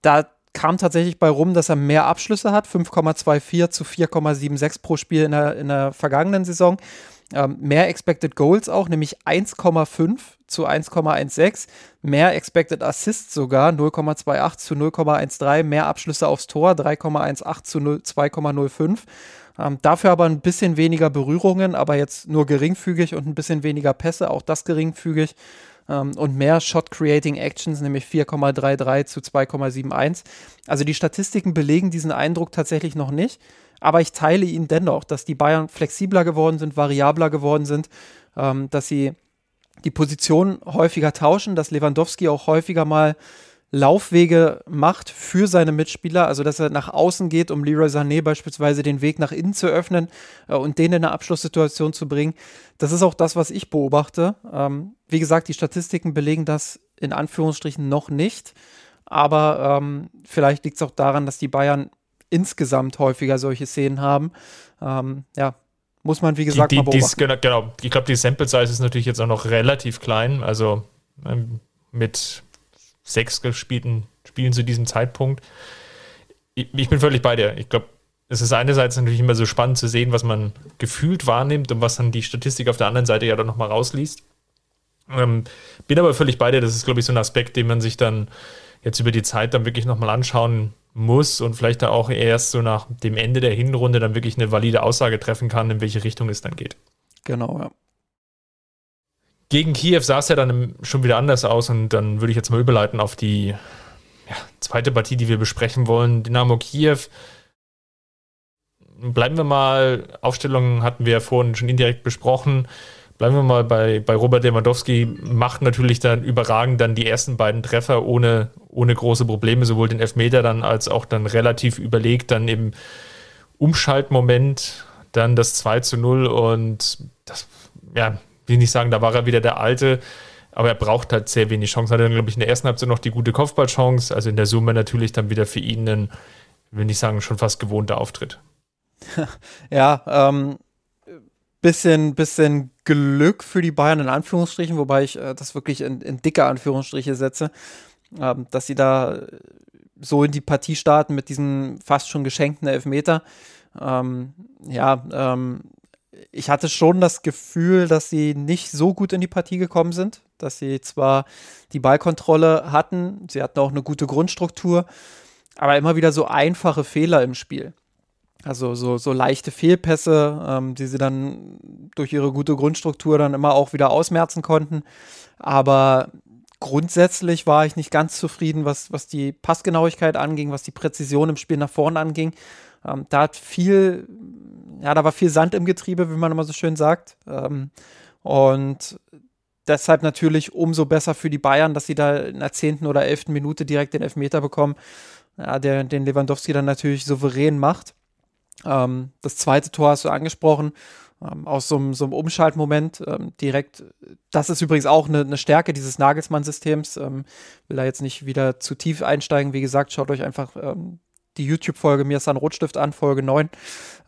S2: da kam tatsächlich bei rum, dass er mehr Abschlüsse hat, 5,24 zu 4,76 pro Spiel in der, in der vergangenen Saison. Ähm, mehr Expected Goals auch, nämlich 1,5 zu 1,16. Mehr Expected Assists sogar, 0,28 zu 0,13. Mehr Abschlüsse aufs Tor, 3,18 zu 2,05. Ähm, dafür aber ein bisschen weniger Berührungen, aber jetzt nur geringfügig und ein bisschen weniger Pässe, auch das geringfügig. Ähm, und mehr Shot-Creating Actions, nämlich 4,33 zu 2,71. Also die Statistiken belegen diesen Eindruck tatsächlich noch nicht. Aber ich teile ihn dennoch, dass die Bayern flexibler geworden sind, variabler geworden sind, ähm, dass sie die Position häufiger tauschen, dass Lewandowski auch häufiger mal Laufwege macht für seine Mitspieler, also dass er nach außen geht, um Leroy Sané beispielsweise den Weg nach innen zu öffnen äh, und den in eine Abschlusssituation zu bringen. Das ist auch das, was ich beobachte. Ähm, wie gesagt, die Statistiken belegen das in Anführungsstrichen noch nicht, aber ähm, vielleicht liegt es auch daran, dass die Bayern insgesamt häufiger solche Szenen haben. Ähm, ja, muss man, wie gesagt,
S1: die, die, mal beobachten. Dies, genau, ich glaube, die Sample Size ist natürlich jetzt auch noch relativ klein. Also ähm, mit sechs gespielten Spielen zu diesem Zeitpunkt. Ich, ich bin völlig bei dir. Ich glaube, es ist einerseits natürlich immer so spannend zu sehen, was man gefühlt wahrnimmt und was dann die Statistik auf der anderen Seite ja dann nochmal rausliest. Ähm, bin aber völlig bei dir. Das ist, glaube ich, so ein Aspekt, den man sich dann jetzt über die Zeit dann wirklich nochmal anschauen muss und vielleicht da auch erst so nach dem Ende der Hinrunde dann wirklich eine valide Aussage treffen kann, in welche Richtung es dann geht.
S2: Genau, ja.
S1: Gegen Kiew sah es ja dann schon wieder anders aus und dann würde ich jetzt mal überleiten auf die ja, zweite Partie, die wir besprechen wollen. Dynamo Kiew. Bleiben wir mal, Aufstellungen hatten wir ja vorhin schon indirekt besprochen. Bleiben wir mal bei, bei Robert Lewandowski, macht natürlich dann überragend dann die ersten beiden Treffer ohne, ohne große Probleme, sowohl den Elfmeter dann als auch dann relativ überlegt, dann im Umschaltmoment dann das 2 zu 0 und das, ja, will nicht sagen, da war er wieder der Alte, aber er braucht halt sehr wenig Chancen. Hatte dann, glaube ich, in der ersten Halbzeit noch die gute Kopfballchance, also in der Summe natürlich dann wieder für ihn ein, will nicht sagen, schon fast gewohnter Auftritt.
S2: ja, ähm, bisschen, bisschen Glück für die Bayern in Anführungsstrichen, wobei ich äh, das wirklich in, in dicke Anführungsstriche setze, ähm, dass sie da so in die Partie starten mit diesem fast schon geschenkten Elfmeter. Ähm, ja, ähm, ich hatte schon das Gefühl, dass sie nicht so gut in die Partie gekommen sind, dass sie zwar die Ballkontrolle hatten, sie hatten auch eine gute Grundstruktur, aber immer wieder so einfache Fehler im Spiel. Also so, so leichte Fehlpässe, ähm, die sie dann durch ihre gute Grundstruktur dann immer auch wieder ausmerzen konnten. Aber grundsätzlich war ich nicht ganz zufrieden, was, was die Passgenauigkeit anging, was die Präzision im Spiel nach vorne anging. Ähm, da hat viel, ja, da war viel Sand im Getriebe, wie man immer so schön sagt. Ähm, und deshalb natürlich umso besser für die Bayern, dass sie da in der zehnten oder elften Minute direkt den Elfmeter bekommen, ja, der den Lewandowski dann natürlich souverän macht. Ähm, das zweite Tor hast du angesprochen, ähm, aus so einem, so einem Umschaltmoment ähm, direkt. Das ist übrigens auch eine, eine Stärke dieses Nagelsmann-Systems. Ähm, will da jetzt nicht wieder zu tief einsteigen. Wie gesagt, schaut euch einfach ähm, die YouTube-Folge Mir ist ein Rotstift an, Folge 9.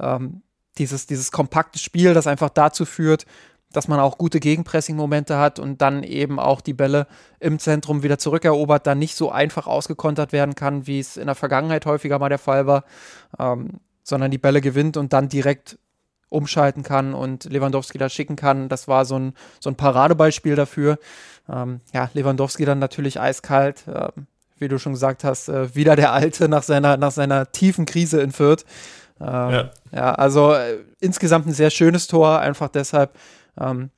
S2: Ähm, dieses, dieses kompakte Spiel, das einfach dazu führt, dass man auch gute Gegenpressing-Momente hat und dann eben auch die Bälle im Zentrum wieder zurückerobert, dann nicht so einfach ausgekontert werden kann, wie es in der Vergangenheit häufiger mal der Fall war. Ähm, sondern die Bälle gewinnt und dann direkt umschalten kann und Lewandowski da schicken kann. Das war so ein, so ein Paradebeispiel dafür. Ähm, ja, Lewandowski dann natürlich eiskalt, äh, wie du schon gesagt hast, äh, wieder der Alte nach seiner, nach seiner tiefen Krise in Fürth. Ähm, ja. ja. also äh, insgesamt ein sehr schönes Tor, einfach deshalb, ähm,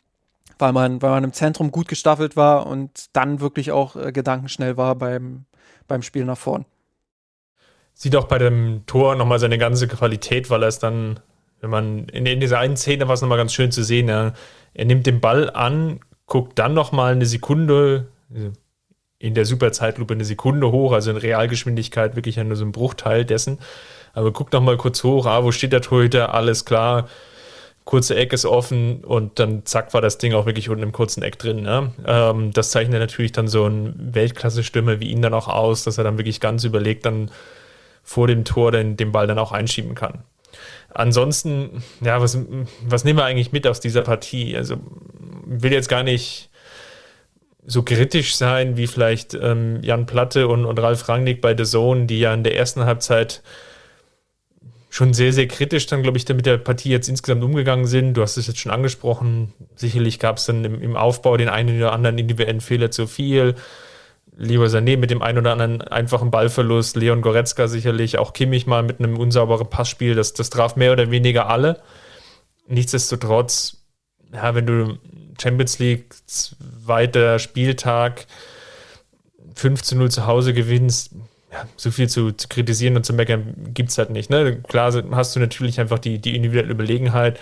S2: weil, man, weil man im Zentrum gut gestaffelt war und dann wirklich auch äh, gedankenschnell war beim, beim Spiel nach vorn.
S1: Sieht auch bei dem Tor nochmal seine ganze Qualität, weil er es dann, wenn man in, in dieser einen Szene war es nochmal ganz schön zu sehen, er, er nimmt den Ball an, guckt dann nochmal eine Sekunde, in der Superzeitlupe eine Sekunde hoch, also in Realgeschwindigkeit wirklich nur so ein Bruchteil dessen. Aber guckt nochmal kurz hoch, ah, wo steht der Torhüter, alles klar, kurze Eck ist offen und dann zack war das Ding auch wirklich unten im kurzen Eck drin. Ne? Ähm, das zeichnet natürlich dann so ein Weltklasse-Stimme wie ihn dann auch aus, dass er dann wirklich ganz überlegt dann vor dem Tor den, den Ball dann auch einschieben kann. Ansonsten, ja, was, was nehmen wir eigentlich mit aus dieser Partie? Also, will jetzt gar nicht so kritisch sein wie vielleicht ähm, Jan Platte und, und Ralf Rangnick bei The Zone, die ja in der ersten Halbzeit schon sehr, sehr kritisch dann, glaube ich, mit der Partie jetzt insgesamt umgegangen sind. Du hast es jetzt schon angesprochen. Sicherlich gab es dann im, im, Aufbau den einen oder anderen individuellen Fehler zu viel. Lieber Sané mit dem einen oder anderen einfachen Ballverlust, Leon Goretzka sicherlich, auch Kimmich mal mit einem unsauberen Passspiel. Das, das traf mehr oder weniger alle. Nichtsdestotrotz, ja, wenn du Champions League, zweiter Spieltag, 5 zu 0 zu Hause gewinnst, ja, so viel zu, zu, kritisieren und zu meckern gibt es halt nicht. Ne? Klar hast du natürlich einfach die, die individuelle Überlegenheit,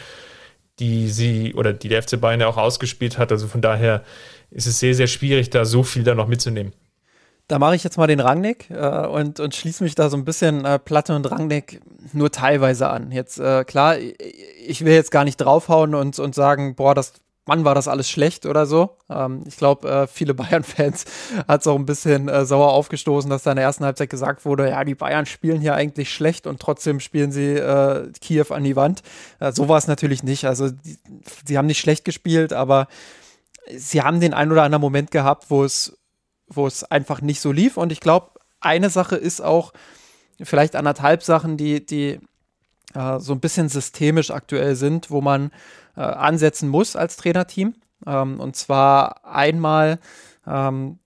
S1: die sie oder die der FC Bayern ja auch ausgespielt hat. Also von daher ist es sehr, sehr schwierig, da so viel da noch mitzunehmen.
S2: Da mache ich jetzt mal den Rangnick äh, und, und schließe mich da so ein bisschen äh, Platte und Rangnick nur teilweise an. Jetzt, äh, klar, ich will jetzt gar nicht draufhauen und, und sagen, boah, das Mann, war das alles schlecht oder so. Ähm, ich glaube, äh, viele Bayern-Fans hat es auch ein bisschen äh, sauer aufgestoßen, dass da in der ersten Halbzeit gesagt wurde, ja, die Bayern spielen hier eigentlich schlecht und trotzdem spielen sie äh, Kiew an die Wand. Äh, so war es natürlich nicht. Also die, sie haben nicht schlecht gespielt, aber sie haben den ein oder anderen Moment gehabt, wo es, wo es einfach nicht so lief. Und ich glaube, eine Sache ist auch, vielleicht anderthalb Sachen, die, die äh, so ein bisschen systemisch aktuell sind, wo man äh, ansetzen muss als Trainerteam. Ähm, und zwar einmal ähm,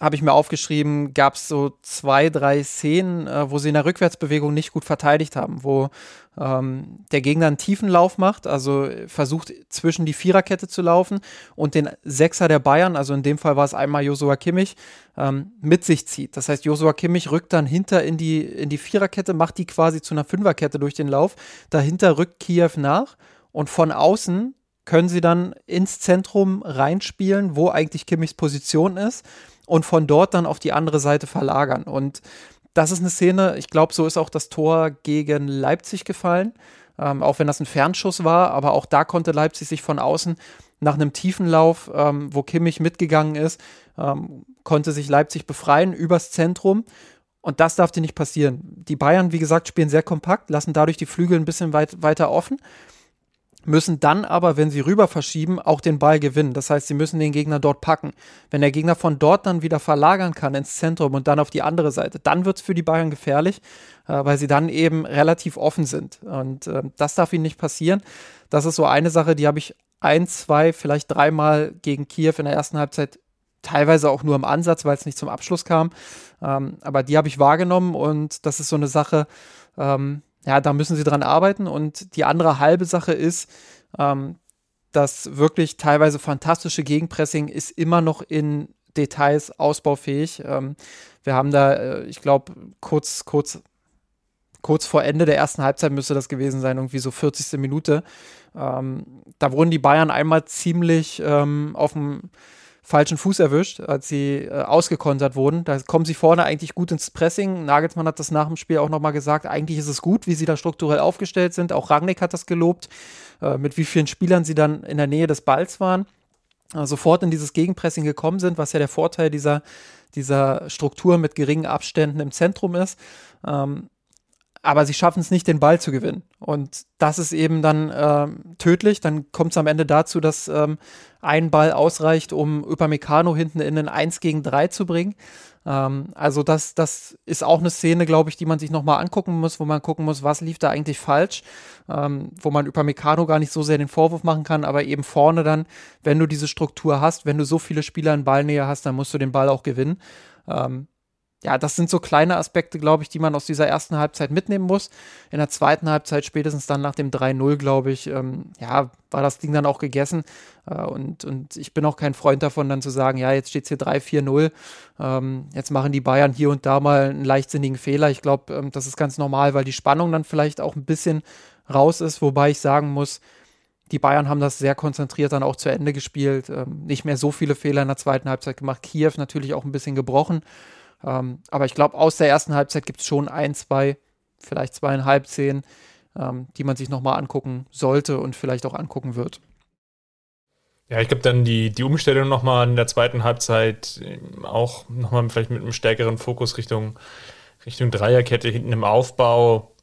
S2: habe ich mir aufgeschrieben, gab es so zwei, drei Szenen, äh, wo sie in der Rückwärtsbewegung nicht gut verteidigt haben, wo ähm, der Gegner einen tiefen Lauf macht, also versucht zwischen die Viererkette zu laufen und den Sechser der Bayern, also in dem Fall war es einmal Josua Kimmich, ähm, mit sich zieht. Das heißt, Josua Kimmich rückt dann hinter in die, in die Viererkette, macht die quasi zu einer Fünferkette durch den Lauf. Dahinter rückt Kiew nach und von außen können sie dann ins Zentrum reinspielen, wo eigentlich Kimmichs Position ist und von dort dann auf die andere Seite verlagern. Und das ist eine Szene, ich glaube, so ist auch das Tor gegen Leipzig gefallen, ähm, auch wenn das ein Fernschuss war, aber auch da konnte Leipzig sich von außen nach einem tiefen Lauf, ähm, wo Kimmich mitgegangen ist, ähm, konnte sich Leipzig befreien übers Zentrum. Und das darf dir nicht passieren. Die Bayern, wie gesagt, spielen sehr kompakt, lassen dadurch die Flügel ein bisschen weit, weiter offen müssen dann aber, wenn sie rüber verschieben, auch den Ball gewinnen. Das heißt, sie müssen den Gegner dort packen. Wenn der Gegner von dort dann wieder verlagern kann ins Zentrum und dann auf die andere Seite, dann wird es für die Bayern gefährlich, äh, weil sie dann eben relativ offen sind. Und äh, das darf ihnen nicht passieren. Das ist so eine Sache, die habe ich ein, zwei, vielleicht dreimal gegen Kiew in der ersten Halbzeit teilweise auch nur im Ansatz, weil es nicht zum Abschluss kam. Ähm, aber die habe ich wahrgenommen und das ist so eine Sache, ähm, ja, da müssen sie dran arbeiten. Und die andere halbe Sache ist, ähm, das wirklich teilweise fantastische Gegenpressing ist immer noch in Details ausbaufähig. Ähm, wir haben da, äh, ich glaube, kurz, kurz, kurz vor Ende der ersten Halbzeit müsste das gewesen sein, irgendwie so 40. Minute. Ähm, da wurden die Bayern einmal ziemlich ähm, auf dem falschen Fuß erwischt, als sie äh, ausgekontert wurden. Da kommen sie vorne eigentlich gut ins Pressing. Nagelsmann hat das nach dem Spiel auch nochmal gesagt. Eigentlich ist es gut, wie sie da strukturell aufgestellt sind. Auch Rangnick hat das gelobt, äh, mit wie vielen Spielern sie dann in der Nähe des Balls waren. Äh, sofort in dieses Gegenpressing gekommen sind, was ja der Vorteil dieser, dieser Struktur mit geringen Abständen im Zentrum ist. Ähm, aber sie schaffen es nicht, den Ball zu gewinnen. Und das ist eben dann ähm, tödlich. Dann kommt es am Ende dazu, dass ähm, ein Ball ausreicht, um Upamecano hinten in einen 1 gegen 3 zu bringen. Ähm, also das, das ist auch eine Szene, glaube ich, die man sich nochmal angucken muss, wo man gucken muss, was lief da eigentlich falsch, ähm, wo man Upamecano gar nicht so sehr den Vorwurf machen kann, aber eben vorne dann, wenn du diese Struktur hast, wenn du so viele Spieler in Ballnähe hast, dann musst du den Ball auch gewinnen. Ähm, ja, das sind so kleine Aspekte, glaube ich, die man aus dieser ersten Halbzeit mitnehmen muss. In der zweiten Halbzeit, spätestens dann nach dem 3-0, glaube ich, ähm, ja, war das Ding dann auch gegessen. Äh, und, und ich bin auch kein Freund davon, dann zu sagen, ja, jetzt steht es hier 3-4-0. Ähm, jetzt machen die Bayern hier und da mal einen leichtsinnigen Fehler. Ich glaube, ähm, das ist ganz normal, weil die Spannung dann vielleicht auch ein bisschen raus ist, wobei ich sagen muss, die Bayern haben das sehr konzentriert dann auch zu Ende gespielt. Ähm, nicht mehr so viele Fehler in der zweiten Halbzeit gemacht. Kiew natürlich auch ein bisschen gebrochen. Ähm, aber ich glaube, aus der ersten Halbzeit gibt es schon ein, zwei, vielleicht zweieinhalb Szenen, ähm, die man sich nochmal angucken sollte und vielleicht auch angucken wird.
S1: Ja, ich glaube dann die, die Umstellung nochmal in der zweiten Halbzeit ähm, auch nochmal vielleicht mit einem stärkeren Fokus Richtung, Richtung Dreierkette hinten im Aufbau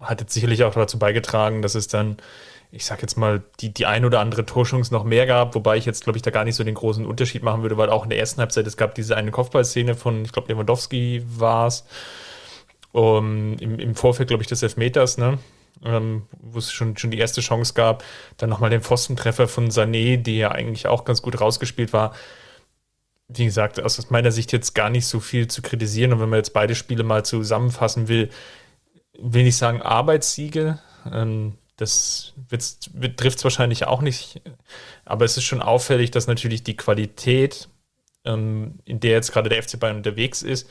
S1: hat jetzt sicherlich auch dazu beigetragen, dass es dann ich sag jetzt mal, die, die ein oder andere Torschance noch mehr gab, wobei ich jetzt, glaube ich, da gar nicht so den großen Unterschied machen würde, weil auch in der ersten Halbzeit, es gab diese eine Kopfballszene von, ich glaube, Lewandowski war es, um, im, im Vorfeld, glaube ich, des Elfmeters, ne? Ähm, wo es schon, schon die erste Chance gab. Dann nochmal den Pfostentreffer von Sané, der ja eigentlich auch ganz gut rausgespielt war. Wie gesagt, aus meiner Sicht jetzt gar nicht so viel zu kritisieren. Und wenn man jetzt beide Spiele mal zusammenfassen will, will ich sagen Arbeitssiege. Ähm, das trifft es wahrscheinlich auch nicht, aber es ist schon auffällig, dass natürlich die Qualität, ähm, in der jetzt gerade der FC Bayern unterwegs ist,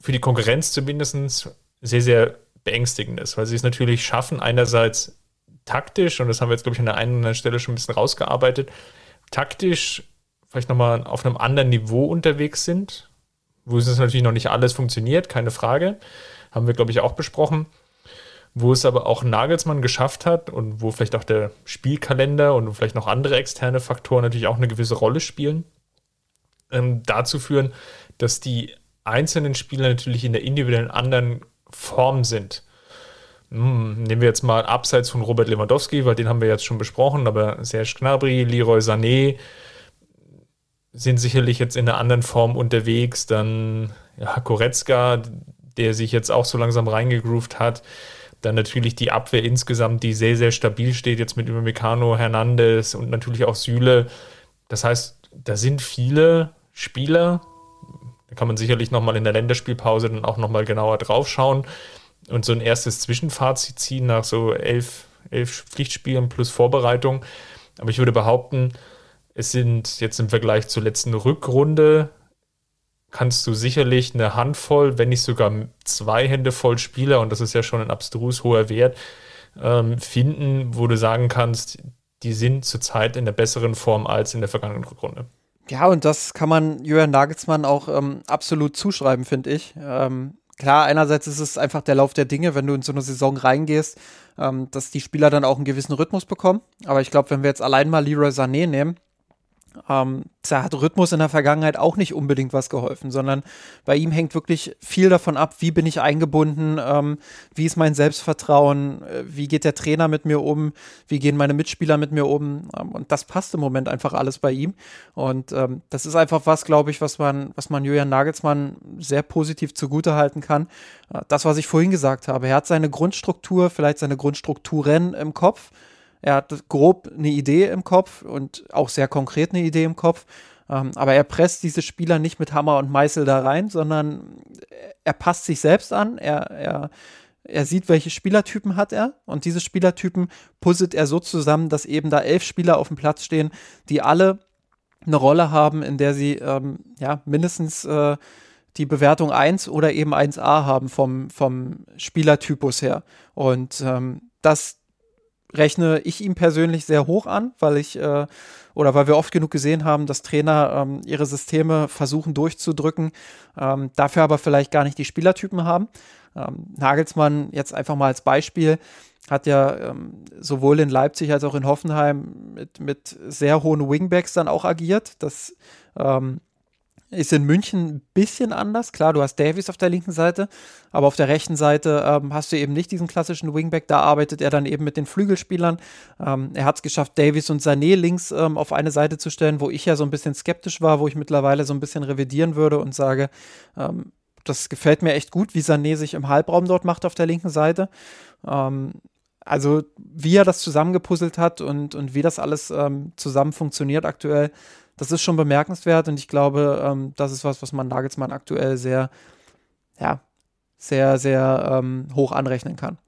S1: für die Konkurrenz zumindest sehr, sehr beängstigend ist, weil sie es natürlich schaffen, einerseits taktisch, und das haben wir jetzt, glaube ich, an der einen oder anderen Stelle schon ein bisschen rausgearbeitet, taktisch vielleicht nochmal auf einem anderen Niveau unterwegs sind, wo es natürlich noch nicht alles funktioniert, keine Frage. Haben wir, glaube ich, auch besprochen wo es aber auch Nagelsmann geschafft hat und wo vielleicht auch der Spielkalender und vielleicht noch andere externe Faktoren natürlich auch eine gewisse Rolle spielen, ähm, dazu führen, dass die einzelnen Spieler natürlich in der individuellen anderen Form sind. Hm, nehmen wir jetzt mal abseits von Robert Lewandowski, weil den haben wir jetzt schon besprochen, aber Serge Gnabry, Leroy Sané sind sicherlich jetzt in einer anderen Form unterwegs. Dann ja, Koretzka, der sich jetzt auch so langsam reingegroovt hat. Dann natürlich die Abwehr insgesamt, die sehr, sehr stabil steht, jetzt mit Meccano, Hernandez und natürlich auch Süle. Das heißt, da sind viele Spieler. Da kann man sicherlich nochmal in der Länderspielpause dann auch nochmal genauer drauf schauen und so ein erstes Zwischenfazit ziehen nach so elf, elf Pflichtspielen plus Vorbereitung. Aber ich würde behaupten, es sind jetzt im Vergleich zur letzten Rückrunde kannst du sicherlich eine Handvoll, wenn nicht sogar zwei Hände voll Spieler, und das ist ja schon ein abstrus hoher Wert, ähm, finden, wo du sagen kannst, die sind zurzeit in der besseren Form als in der vergangenen Rückrunde.
S2: Ja, und das kann man Jürgen Nagelsmann auch ähm, absolut zuschreiben, finde ich. Ähm, klar, einerseits ist es einfach der Lauf der Dinge, wenn du in so eine Saison reingehst, ähm, dass die Spieler dann auch einen gewissen Rhythmus bekommen. Aber ich glaube, wenn wir jetzt allein mal Leroy Sané nehmen, ähm, da hat Rhythmus in der Vergangenheit auch nicht unbedingt was geholfen, sondern bei ihm hängt wirklich viel davon ab, wie bin ich eingebunden, ähm, wie ist mein Selbstvertrauen, äh, wie geht der Trainer mit mir um, wie gehen meine Mitspieler mit mir um. Ähm, und das passt im Moment einfach alles bei ihm. Und ähm, das ist einfach was, glaube ich, was man, was man Julian Nagelsmann sehr positiv zugutehalten kann. Äh, das, was ich vorhin gesagt habe. Er hat seine Grundstruktur, vielleicht seine Grundstrukturen im Kopf er hat grob eine Idee im Kopf und auch sehr konkret eine Idee im Kopf. Ähm, aber er presst diese Spieler nicht mit Hammer und Meißel da rein, sondern er passt sich selbst an. Er, er, er sieht, welche Spielertypen hat er und diese Spielertypen puzzelt er so zusammen, dass eben da elf Spieler auf dem Platz stehen, die alle eine Rolle haben, in der sie ähm, ja mindestens äh, die Bewertung 1 oder eben 1a haben vom, vom Spielertypus her. Und ähm, das, rechne ich ihm persönlich sehr hoch an, weil ich äh, oder weil wir oft genug gesehen haben, dass Trainer ähm, ihre Systeme versuchen durchzudrücken, ähm, dafür aber vielleicht gar nicht die Spielertypen haben. Ähm, Nagelsmann jetzt einfach mal als Beispiel hat ja ähm, sowohl in Leipzig als auch in Hoffenheim mit, mit sehr hohen Wingbacks dann auch agiert. Das ähm, ist in München ein bisschen anders. Klar, du hast Davies auf der linken Seite, aber auf der rechten Seite ähm, hast du eben nicht diesen klassischen Wingback. Da arbeitet er dann eben mit den Flügelspielern. Ähm, er hat es geschafft, Davies und Sané links ähm, auf eine Seite zu stellen, wo ich ja so ein bisschen skeptisch war, wo ich mittlerweile so ein bisschen revidieren würde und sage, ähm, das gefällt mir echt gut, wie Sané sich im Halbraum dort macht auf der linken Seite. Ähm, also wie er das zusammengepuzzelt hat und, und wie das alles ähm, zusammen funktioniert aktuell, das ist schon bemerkenswert und ich glaube, ähm, das ist was, was man Nagelsmann aktuell sehr, ja, sehr, sehr ähm, hoch anrechnen kann.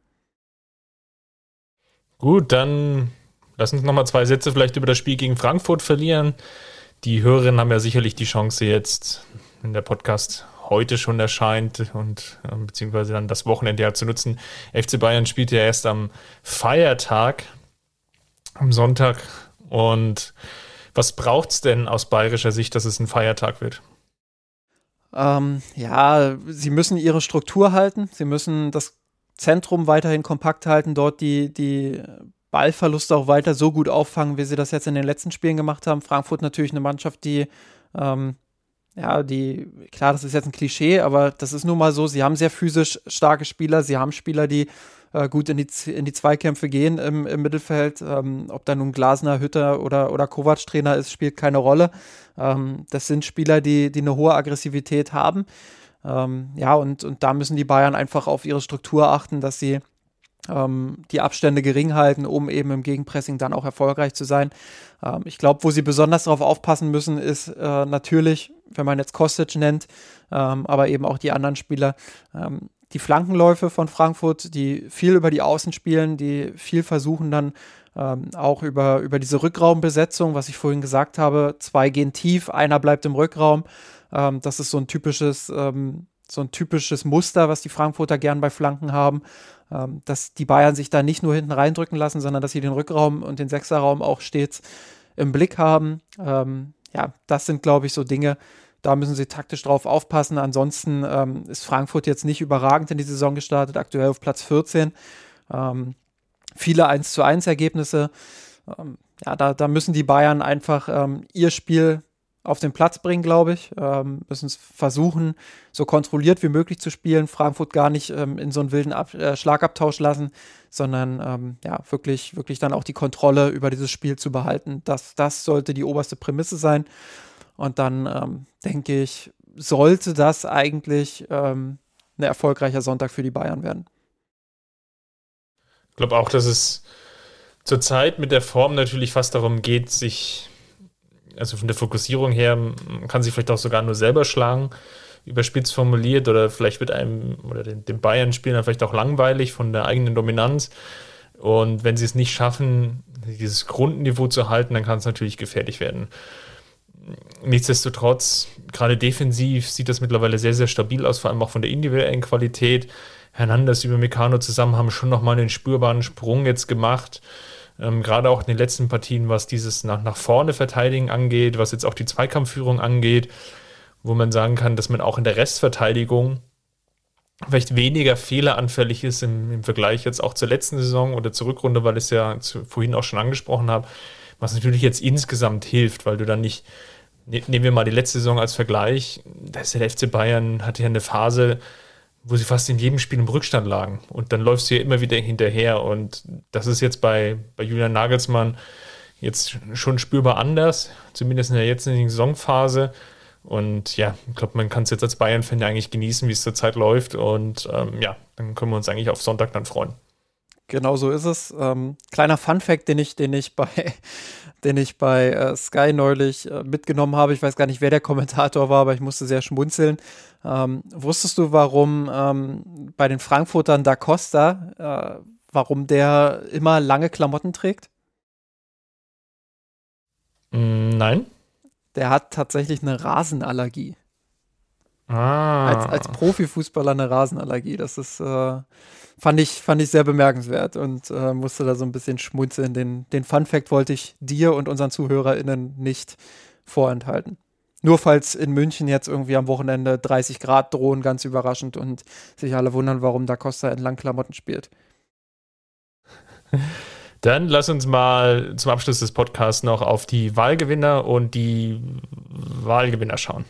S1: Gut, dann lass uns nochmal zwei Sätze vielleicht über das Spiel gegen Frankfurt verlieren. Die Hörerinnen haben ja sicherlich die Chance jetzt, wenn der Podcast heute schon erscheint und äh, beziehungsweise dann das Wochenende ja zu nutzen. FC Bayern spielt ja erst am Feiertag, am Sonntag und was braucht es denn aus bayerischer Sicht, dass es ein Feiertag wird?
S2: Ähm, ja, sie müssen ihre Struktur halten. Sie müssen das Zentrum weiterhin kompakt halten, dort die, die Ballverluste auch weiter so gut auffangen, wie sie das jetzt in den letzten Spielen gemacht haben. Frankfurt natürlich eine Mannschaft, die, ähm, ja, die, klar, das ist jetzt ein Klischee, aber das ist nun mal so. Sie haben sehr physisch starke Spieler. Sie haben Spieler, die äh, gut in die, in die Zweikämpfe gehen im, im Mittelfeld. Ähm, ob da nun Glasner, Hütter oder, oder Kovac Trainer ist, spielt keine Rolle. Ähm, das sind Spieler, die, die eine hohe Aggressivität haben. Ähm, ja, und, und da müssen die Bayern einfach auf ihre Struktur achten, dass sie ähm, die Abstände gering halten, um eben im Gegenpressing dann auch erfolgreich zu sein. Ähm, ich glaube, wo sie besonders darauf aufpassen müssen, ist äh, natürlich, wenn man jetzt Kostic nennt, ähm, aber eben auch die anderen Spieler, die Flankenläufe von Frankfurt, die viel über die Außen spielen, die viel versuchen dann ähm, auch über, über diese Rückraumbesetzung, was ich vorhin gesagt habe, zwei gehen tief, einer bleibt im Rückraum. Ähm, das ist so ein typisches, ähm, so ein typisches Muster, was die Frankfurter gern bei Flanken haben, ähm, dass die Bayern sich da nicht nur hinten reindrücken lassen, sondern dass sie den Rückraum und den Sechserraum auch stets im Blick haben. Ähm, ja, das sind, glaube ich, so Dinge, da müssen sie taktisch drauf aufpassen. Ansonsten ähm, ist Frankfurt jetzt nicht überragend in die Saison gestartet, aktuell auf Platz 14. Ähm, viele 1 zu 1 Ergebnisse. Ähm, ja, da, da müssen die Bayern einfach ähm, ihr Spiel auf den Platz bringen, glaube ich. Ähm, müssen es versuchen, so kontrolliert wie möglich zu spielen. Frankfurt gar nicht ähm, in so einen wilden Ab äh, Schlagabtausch lassen, sondern ja, wirklich, wirklich dann auch die Kontrolle über dieses Spiel zu behalten. Das, das sollte die oberste Prämisse sein. Und dann ähm, denke ich, sollte das eigentlich ähm, ein erfolgreicher Sonntag für die Bayern werden.
S1: Ich glaube auch, dass es zurzeit mit der Form natürlich fast darum geht, sich, also von der Fokussierung her, man kann sich vielleicht auch sogar nur selber schlagen, überspitzt formuliert, oder vielleicht wird einem oder den, den Bayern-Spielern vielleicht auch langweilig von der eigenen Dominanz. Und wenn sie es nicht schaffen, dieses Grundniveau zu halten, dann kann es natürlich gefährlich werden nichtsdestotrotz, gerade defensiv sieht das mittlerweile sehr, sehr stabil aus, vor allem auch von der individuellen Qualität. Hernandez über Meccano zusammen haben schon nochmal einen spürbaren Sprung jetzt gemacht. Ähm, gerade auch in den letzten Partien, was dieses nach, nach vorne verteidigen angeht, was jetzt auch die Zweikampfführung angeht, wo man sagen kann, dass man auch in der Restverteidigung vielleicht weniger fehleranfällig ist im, im Vergleich jetzt auch zur letzten Saison oder zur Rückrunde, weil ich es ja zu, vorhin auch schon angesprochen habe, was natürlich jetzt insgesamt hilft, weil du dann nicht nehmen wir mal die letzte Saison als Vergleich. Da ist der FC Bayern, hatte ja eine Phase, wo sie fast in jedem Spiel im Rückstand lagen. Und dann läufst du ja immer wieder hinterher. Und das ist jetzt bei, bei Julian Nagelsmann jetzt schon spürbar anders, zumindest in der jetzigen Saisonphase. Und ja, ich glaube, man kann es jetzt als Bayern-Fan ja eigentlich genießen, wie es zurzeit läuft. Und ähm, ja, dann können wir uns eigentlich auf Sonntag dann freuen.
S2: Genau so ist es. Ähm, kleiner Fun-Fact, den ich, den ich bei den ich bei äh, Sky neulich äh, mitgenommen habe. Ich weiß gar nicht, wer der Kommentator war, aber ich musste sehr schmunzeln. Ähm, wusstest du, warum ähm, bei den Frankfurtern Da Costa, äh, warum der immer lange Klamotten trägt?
S1: Mm, nein.
S2: Der hat tatsächlich eine Rasenallergie.
S1: Ah.
S2: Als, als Profifußballer eine Rasenallergie. Das ist äh, fand ich, fand ich sehr bemerkenswert und äh, musste da so ein bisschen schmunzeln. Den, den Fun Fact wollte ich dir und unseren ZuhörerInnen nicht vorenthalten. Nur falls in München jetzt irgendwie am Wochenende 30 Grad drohen, ganz überraschend und sich alle wundern, warum Da Costa in Langklamotten spielt.
S1: Dann lass uns mal zum Abschluss des Podcasts noch auf die Wahlgewinner und die Wahlgewinner schauen.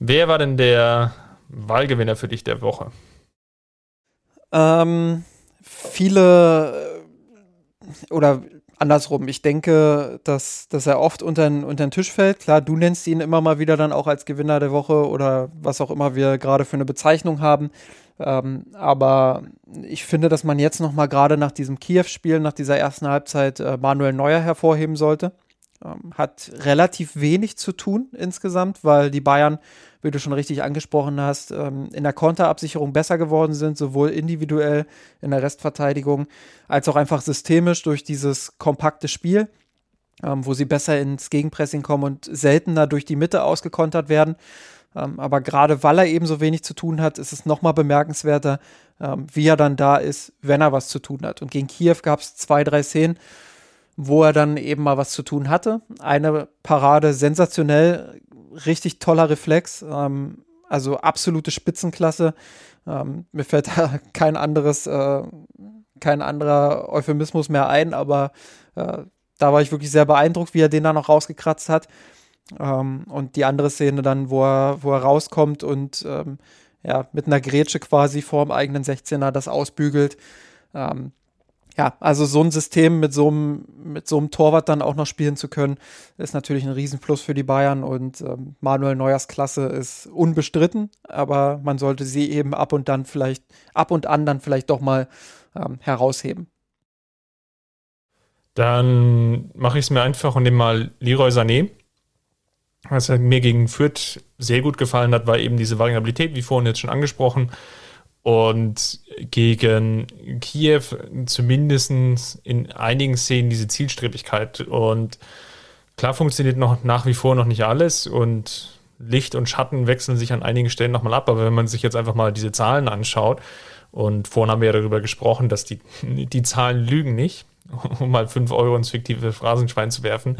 S1: Wer war denn der Wahlgewinner für dich der Woche?
S2: Ähm, viele äh, oder andersrum. Ich denke, dass, dass er oft unter den, unter den Tisch fällt. Klar, du nennst ihn immer mal wieder dann auch als Gewinner der Woche oder was auch immer wir gerade für eine Bezeichnung haben. Ähm, aber ich finde, dass man jetzt noch mal gerade nach diesem Kiew-Spiel, nach dieser ersten Halbzeit äh, Manuel Neuer hervorheben sollte. Ähm, hat relativ wenig zu tun insgesamt, weil die Bayern, wie du schon richtig angesprochen hast, ähm, in der Konterabsicherung besser geworden sind, sowohl individuell in der Restverteidigung als auch einfach systemisch durch dieses kompakte Spiel, ähm, wo sie besser ins Gegenpressing kommen und seltener durch die Mitte ausgekontert werden. Ähm, aber gerade weil er eben so wenig zu tun hat, ist es nochmal bemerkenswerter, wie er dann da ist, wenn er was zu tun hat. Und gegen Kiew gab es zwei, drei Szenen, wo er dann eben mal was zu tun hatte. Eine Parade sensationell, richtig toller Reflex, ähm, also absolute Spitzenklasse. Ähm, mir fällt da kein anderes, äh, kein anderer Euphemismus mehr ein, aber äh, da war ich wirklich sehr beeindruckt, wie er den da noch rausgekratzt hat. Ähm, und die andere Szene dann, wo er, wo er rauskommt und ähm, ja, mit einer Grätsche quasi vorm eigenen 16er das ausbügelt. Ähm, ja, also so ein System mit so einem, mit so einem Torwart dann auch noch spielen zu können, ist natürlich ein Riesenplus für die Bayern und ähm, Manuel Neuers Klasse ist unbestritten, aber man sollte sie eben ab und dann vielleicht, ab und an dann vielleicht doch mal ähm, herausheben.
S1: Dann mache ich es mir einfach und nehme mal Leroy Sané. Was mir gegen Fürth sehr gut gefallen hat, war eben diese Variabilität, wie vorhin jetzt schon angesprochen und gegen Kiew zumindest in einigen Szenen diese Zielstrebigkeit. Und klar funktioniert noch nach wie vor noch nicht alles und Licht und Schatten wechseln sich an einigen Stellen nochmal ab. Aber wenn man sich jetzt einfach mal diese Zahlen anschaut, und vorhin haben wir ja darüber gesprochen, dass die, die Zahlen lügen nicht, um mal 5 Euro ins fiktive Phrasenschwein zu werfen,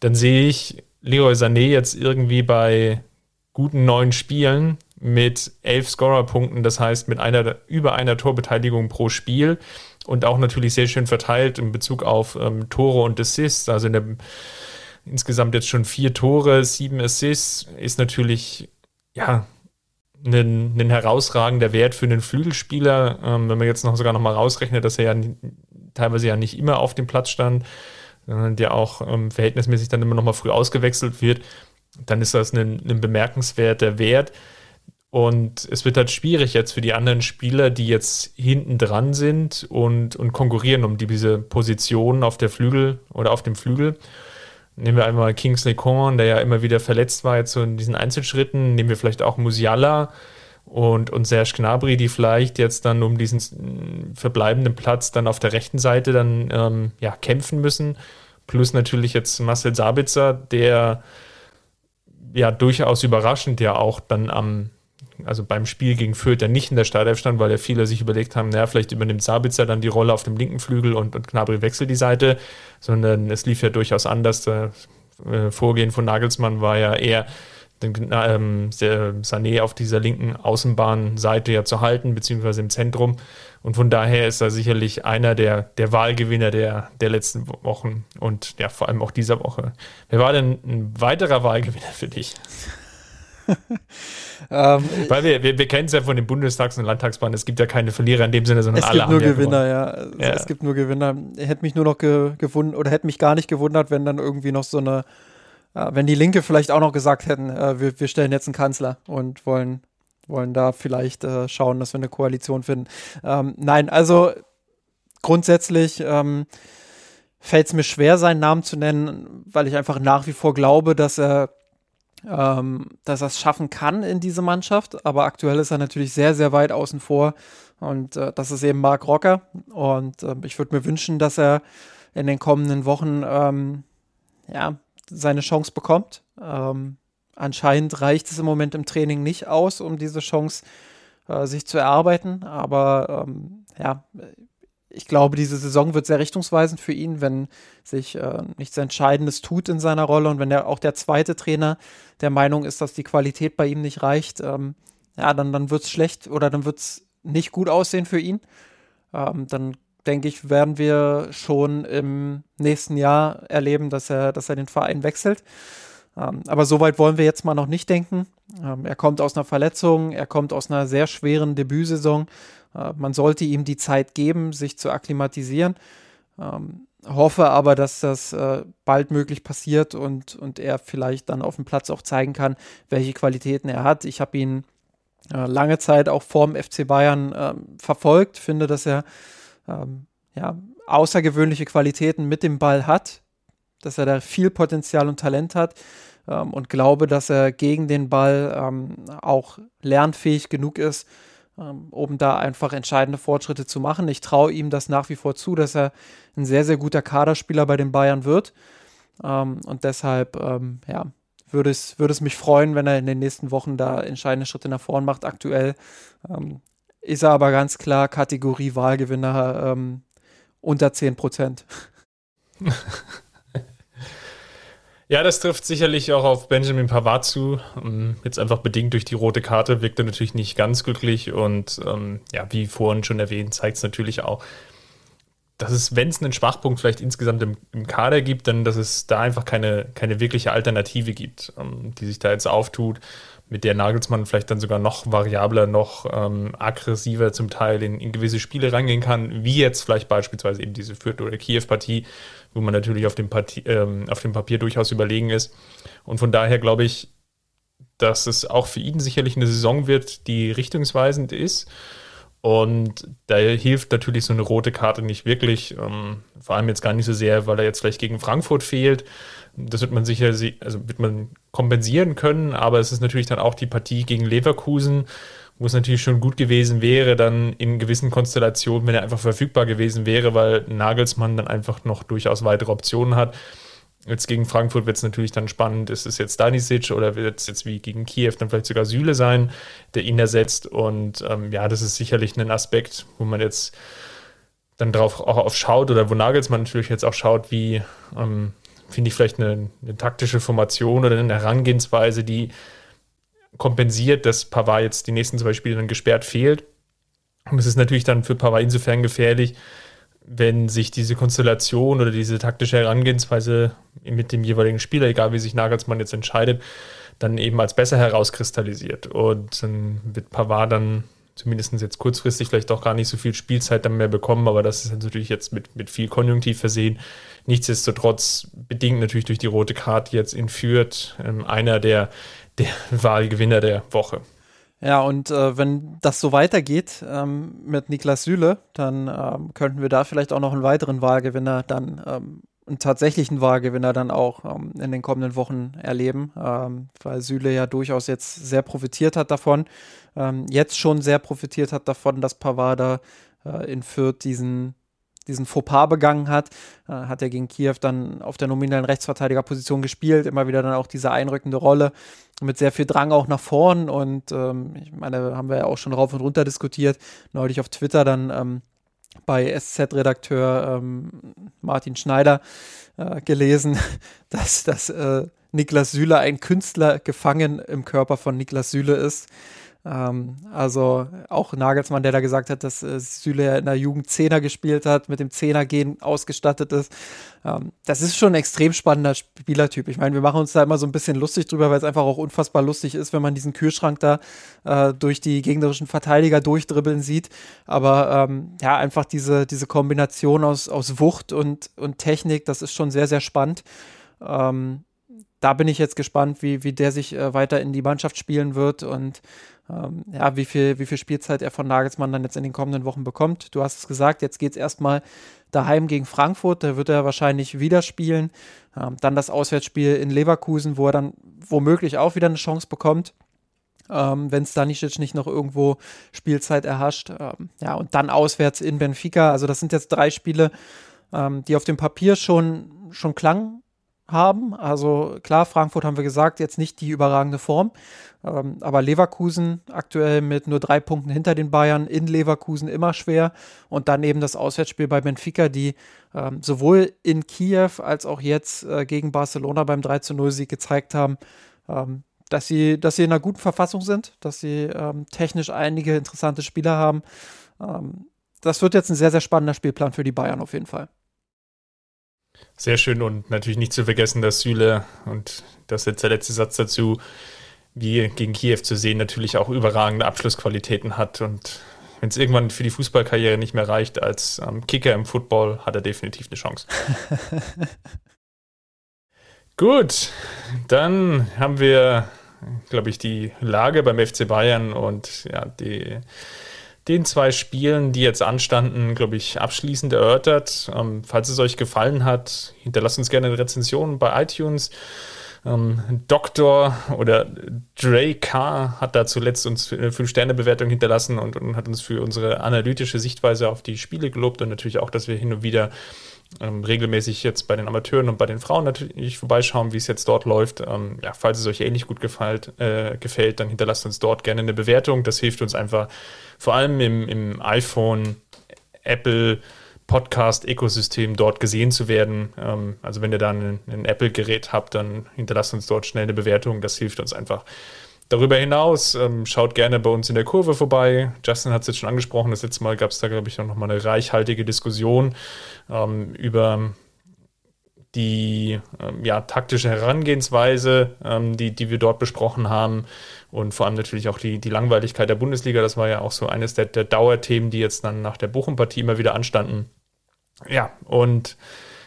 S1: dann sehe ich Leroy Sané jetzt irgendwie bei guten neun Spielen mit elf Scorerpunkten, das heißt mit einer über einer Torbeteiligung pro Spiel und auch natürlich sehr schön verteilt in Bezug auf ähm, Tore und Assists. Also in der, insgesamt jetzt schon vier Tore, sieben Assists ist natürlich ja ein, ein herausragender Wert für einen Flügelspieler. Ähm, wenn man jetzt noch sogar noch mal rausrechnet, dass er ja teilweise ja nicht immer auf dem Platz stand, sondern der auch ähm, verhältnismäßig dann immer noch mal früh ausgewechselt wird, dann ist das ein, ein bemerkenswerter Wert. Und es wird halt schwierig jetzt für die anderen Spieler, die jetzt hinten dran sind und, und konkurrieren um diese Position auf der Flügel oder auf dem Flügel. Nehmen wir einmal Kingsley Coman, der ja immer wieder verletzt war jetzt so in diesen Einzelschritten. Nehmen wir vielleicht auch Musiala und, und Serge Gnabry, die vielleicht jetzt dann um diesen verbleibenden Platz dann auf der rechten Seite dann ähm, ja, kämpfen müssen. Plus natürlich jetzt Marcel Sabitzer, der ja durchaus überraschend ja auch dann am also beim Spiel gegen Fürth, der nicht in der Startelf stand, weil ja viele sich überlegt haben, naja, vielleicht übernimmt Sabitzer dann die Rolle auf dem linken Flügel und, und Gnabry wechselt die Seite, sondern es lief ja durchaus anders. Das äh, Vorgehen von Nagelsmann war ja eher, den ähm, Sané auf dieser linken Außenbahnseite ja zu halten, beziehungsweise im Zentrum. Und von daher ist er sicherlich einer der, der Wahlgewinner der, der letzten Wochen und ja, vor allem auch dieser Woche. Wer war denn ein weiterer Wahlgewinner für dich? ähm, Weil wir, wir, wir kennen es ja von den Bundestags- und Landtagsbahnen, es gibt ja keine Verlierer in dem Sinne, sondern alle
S2: haben Es gibt nur Gewinner, ja. ja. Es gibt nur Gewinner. Hätte mich nur noch ge gewundert, oder hätte mich gar nicht gewundert, wenn dann irgendwie noch so eine, äh, wenn die Linke vielleicht auch noch gesagt hätten, äh, wir, wir stellen jetzt einen Kanzler und wollen, wollen da vielleicht äh, schauen, dass wir eine Koalition finden. Ähm, nein, also grundsätzlich ähm, fällt es mir schwer, seinen Namen zu nennen, weil ich einfach nach wie vor glaube, dass er ähm, dass er es schaffen kann in diese Mannschaft. Aber aktuell ist er natürlich sehr, sehr weit außen vor. Und äh, das ist eben Marc Rocker. Und äh, ich würde mir wünschen, dass er in den kommenden Wochen ähm, ja, seine Chance bekommt. Ähm, anscheinend reicht es im Moment im Training nicht aus, um diese Chance äh, sich zu erarbeiten. Aber ähm, ja, ich glaube, diese Saison wird sehr richtungsweisend für ihn, wenn sich äh, nichts Entscheidendes tut in seiner Rolle und wenn der, auch der zweite Trainer der Meinung ist, dass die Qualität bei ihm nicht reicht, ähm, ja, dann, dann wird es schlecht oder dann wird es nicht gut aussehen für ihn. Ähm, dann denke ich, werden wir schon im nächsten Jahr erleben, dass er, dass er den Verein wechselt. Ähm, aber so weit wollen wir jetzt mal noch nicht denken. Ähm, er kommt aus einer Verletzung, er kommt aus einer sehr schweren Debütsaison. Äh, man sollte ihm die Zeit geben, sich zu akklimatisieren. Ähm, hoffe aber, dass das äh, bald passiert und, und er vielleicht dann auf dem Platz auch zeigen kann, welche Qualitäten er hat. Ich habe ihn äh, lange Zeit auch vorm FC Bayern äh, verfolgt, finde, dass er ähm, ja, außergewöhnliche Qualitäten mit dem Ball hat, dass er da viel Potenzial und Talent hat ähm, und glaube, dass er gegen den Ball ähm, auch lernfähig genug ist, um da einfach entscheidende Fortschritte zu machen. Ich traue ihm das nach wie vor zu, dass er ein sehr, sehr guter Kaderspieler bei den Bayern wird. Ähm, und deshalb, ähm, ja, würde es, würde es mich freuen, wenn er in den nächsten Wochen da entscheidende Schritte nach vorn macht. Aktuell ähm, ist er aber ganz klar Kategorie Wahlgewinner ähm, unter 10 Prozent.
S1: Ja, das trifft sicherlich auch auf Benjamin Pavard zu. Ähm, jetzt einfach bedingt durch die rote Karte wirkt er natürlich nicht ganz glücklich und ähm, ja, wie vorhin schon erwähnt, zeigt es natürlich auch, dass es, wenn es einen Schwachpunkt vielleicht insgesamt im, im, Kader gibt, dann, dass es da einfach keine, keine wirkliche Alternative gibt, ähm, die sich da jetzt auftut, mit der Nagelsmann vielleicht dann sogar noch variabler, noch ähm, aggressiver zum Teil in, in, gewisse Spiele reingehen kann, wie jetzt vielleicht beispielsweise eben diese Fürth- oder Kiew-Partie, wo man natürlich auf dem, Partie, ähm, auf dem Papier durchaus überlegen ist. Und von daher glaube ich, dass es auch für ihn sicherlich eine Saison wird, die richtungsweisend ist. Und da hilft natürlich so eine rote Karte nicht wirklich, ähm, vor allem jetzt gar nicht so sehr, weil er jetzt vielleicht gegen Frankfurt fehlt. Das wird man sicher, also wird man kompensieren können, aber es ist natürlich dann auch die Partie gegen Leverkusen, wo es natürlich schon gut gewesen wäre, dann in gewissen Konstellationen, wenn er einfach verfügbar gewesen wäre, weil Nagelsmann dann einfach noch durchaus weitere Optionen hat. Jetzt gegen Frankfurt wird es natürlich dann spannend. Ist es jetzt Danisic oder wird es jetzt wie gegen Kiew dann vielleicht sogar Süle sein, der ihn ersetzt? Und ähm, ja, das ist sicherlich ein Aspekt, wo man jetzt dann drauf auch auf schaut oder wo Nagelsmann natürlich jetzt auch schaut, wie ähm, finde ich vielleicht eine, eine, taktische Formation oder eine Herangehensweise, die kompensiert, dass Pavard jetzt die nächsten zwei Spiele dann gesperrt fehlt. Und es ist natürlich dann für Pavard insofern gefährlich, wenn sich diese Konstellation oder diese taktische Herangehensweise mit dem jeweiligen Spieler, egal wie sich Nagelsmann jetzt entscheidet, dann eben als besser herauskristallisiert. Und dann wird Pavard dann zumindest jetzt kurzfristig vielleicht auch gar nicht so viel Spielzeit dann mehr bekommen, aber das ist natürlich jetzt mit, mit viel Konjunktiv versehen. Nichtsdestotrotz bedingt natürlich durch die rote Karte jetzt in Fürth ähm, einer der der Wahlgewinner der Woche.
S2: Ja, und äh, wenn das so weitergeht ähm, mit Niklas Süle, dann ähm, könnten wir da vielleicht auch noch einen weiteren Wahlgewinner dann, ähm, einen tatsächlichen Wahlgewinner dann auch ähm, in den kommenden Wochen erleben, ähm, weil Süle ja durchaus jetzt sehr profitiert hat davon, ähm, jetzt schon sehr profitiert hat davon, dass Pavada äh, in Fürth diesen diesen Fauxpas begangen hat, äh, hat er gegen Kiew dann auf der nominellen Rechtsverteidigerposition gespielt, immer wieder dann auch diese einrückende Rolle mit sehr viel Drang auch nach vorn und ähm, ich meine, haben wir ja auch schon rauf und runter diskutiert, neulich auf Twitter dann ähm, bei SZ-Redakteur ähm, Martin Schneider äh, gelesen, dass, dass äh, Niklas Süle ein Künstler gefangen im Körper von Niklas Süle ist. Ähm, also auch Nagelsmann, der da gesagt hat, dass äh, Süle in der Jugend Zehner gespielt hat, mit dem Zehner-Gen ausgestattet ist. Ähm, das ist schon ein extrem spannender Spielertyp. Ich meine, wir machen uns da immer so ein bisschen lustig drüber, weil es einfach auch unfassbar lustig ist, wenn man diesen Kühlschrank da äh, durch die gegnerischen Verteidiger durchdribbeln sieht. Aber ähm, ja, einfach diese, diese Kombination aus, aus Wucht und, und Technik, das ist schon sehr, sehr spannend. Ähm, da bin ich jetzt gespannt, wie, wie der sich äh, weiter in die Mannschaft spielen wird und ähm, ja, wie viel, wie viel Spielzeit er von Nagelsmann dann jetzt in den kommenden Wochen bekommt. Du hast es gesagt, jetzt geht es erstmal daheim gegen Frankfurt, da wird er wahrscheinlich wieder spielen. Ähm, dann das Auswärtsspiel in Leverkusen, wo er dann womöglich auch wieder eine Chance bekommt. Ähm, wenn Stanisic nicht noch irgendwo Spielzeit erhascht. Ähm, ja, und dann auswärts in Benfica. Also das sind jetzt drei Spiele, ähm, die auf dem Papier schon, schon klang haben. Also klar, Frankfurt haben wir gesagt, jetzt nicht die überragende Form. Ähm, aber Leverkusen aktuell mit nur drei Punkten hinter den Bayern, in Leverkusen immer schwer. Und dann eben das Auswärtsspiel bei Benfica, die ähm, sowohl in Kiew als auch jetzt äh, gegen Barcelona beim 3-0-Sieg gezeigt haben, ähm, dass, sie, dass sie in einer guten Verfassung sind, dass sie ähm, technisch einige interessante Spieler haben. Ähm, das wird jetzt ein sehr, sehr spannender Spielplan für die Bayern auf jeden Fall.
S1: Sehr schön und natürlich nicht zu vergessen, dass Süle, und das ist jetzt der letzte Satz dazu, wie gegen Kiew zu sehen, natürlich auch überragende Abschlussqualitäten hat. Und wenn es irgendwann für die Fußballkarriere nicht mehr reicht als ähm, Kicker im Football, hat er definitiv eine Chance. Gut, dann haben wir, glaube ich, die Lage beim FC Bayern und ja, die, den zwei Spielen, die jetzt anstanden, glaube ich, abschließend erörtert. Ähm, falls es euch gefallen hat, hinterlasst uns gerne eine Rezension bei iTunes. Ähm, Doktor oder Dre K hat da zuletzt uns eine 5-Sterne-Bewertung hinterlassen und, und, hat uns für unsere analytische Sichtweise auf die Spiele gelobt und natürlich auch, dass wir hin und wieder ähm, regelmäßig jetzt bei den Amateuren und bei den Frauen natürlich vorbeischauen, wie es jetzt dort läuft. Ähm, ja, falls es euch ähnlich gut gefällt, äh, gefällt, dann hinterlasst uns dort gerne eine Bewertung. Das hilft uns einfach vor allem im, im iPhone, Apple, Podcast-Ökosystem dort gesehen zu werden. Ähm, also wenn ihr da ein, ein Apple-Gerät habt, dann hinterlasst uns dort schnell eine Bewertung. Das hilft uns einfach. Darüber hinaus ähm, schaut gerne bei uns in der Kurve vorbei. Justin hat es jetzt schon angesprochen. Das letzte Mal gab es da, glaube ich, auch noch mal eine reichhaltige Diskussion ähm, über die ähm, ja, taktische Herangehensweise, ähm, die, die wir dort besprochen haben und vor allem natürlich auch die, die Langweiligkeit der Bundesliga. Das war ja auch so eines der, der Dauerthemen, die jetzt dann nach der Bochum-Partie immer wieder anstanden. Ja, und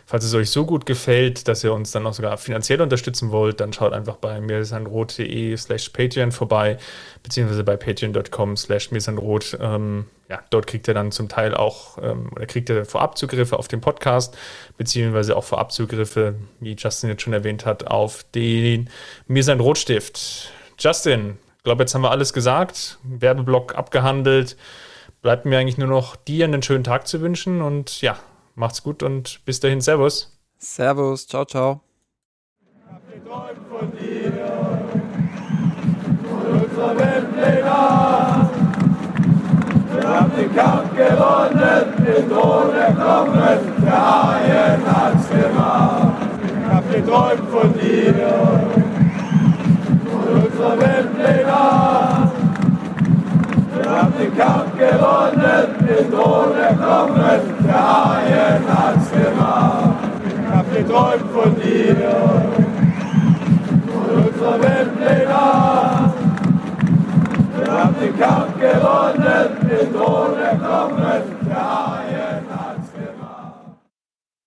S1: falls es euch so gut gefällt, dass ihr uns dann auch sogar finanziell unterstützen wollt, dann schaut einfach bei mirsanrot.de slash Patreon vorbei, beziehungsweise bei patreon.com slash mirsanrot. Ähm, ja, dort kriegt ihr dann zum Teil auch, ähm, oder kriegt ihr Vorabzugriffe auf den Podcast, beziehungsweise auch Vorabzugriffe, wie Justin jetzt schon erwähnt hat, auf den Mirsan Rotstift. Justin, ich glaube, jetzt haben wir alles gesagt, Werbeblock abgehandelt. Bleibt mir eigentlich nur noch dir einen schönen Tag zu wünschen und ja, Macht's gut und bis dahin. Servus.
S2: Servus. Ciao, ciao.
S3: Von dir, von unserer Weltpläne. Wir haben den Kampf gewonnen, den Thron erklommen, der Haien hat's gemacht. Ich hab geträumt von dir, von unserer Weltpläne. Wir haben den Kampf gewonnen, den Thron erklommen, der Haien hat's gemacht. Ich hab geträumt von dir,
S2: von unserer Welt den Weltpläne. Wir haben den Kampf gewonnen, den Thron erklommen, der Haien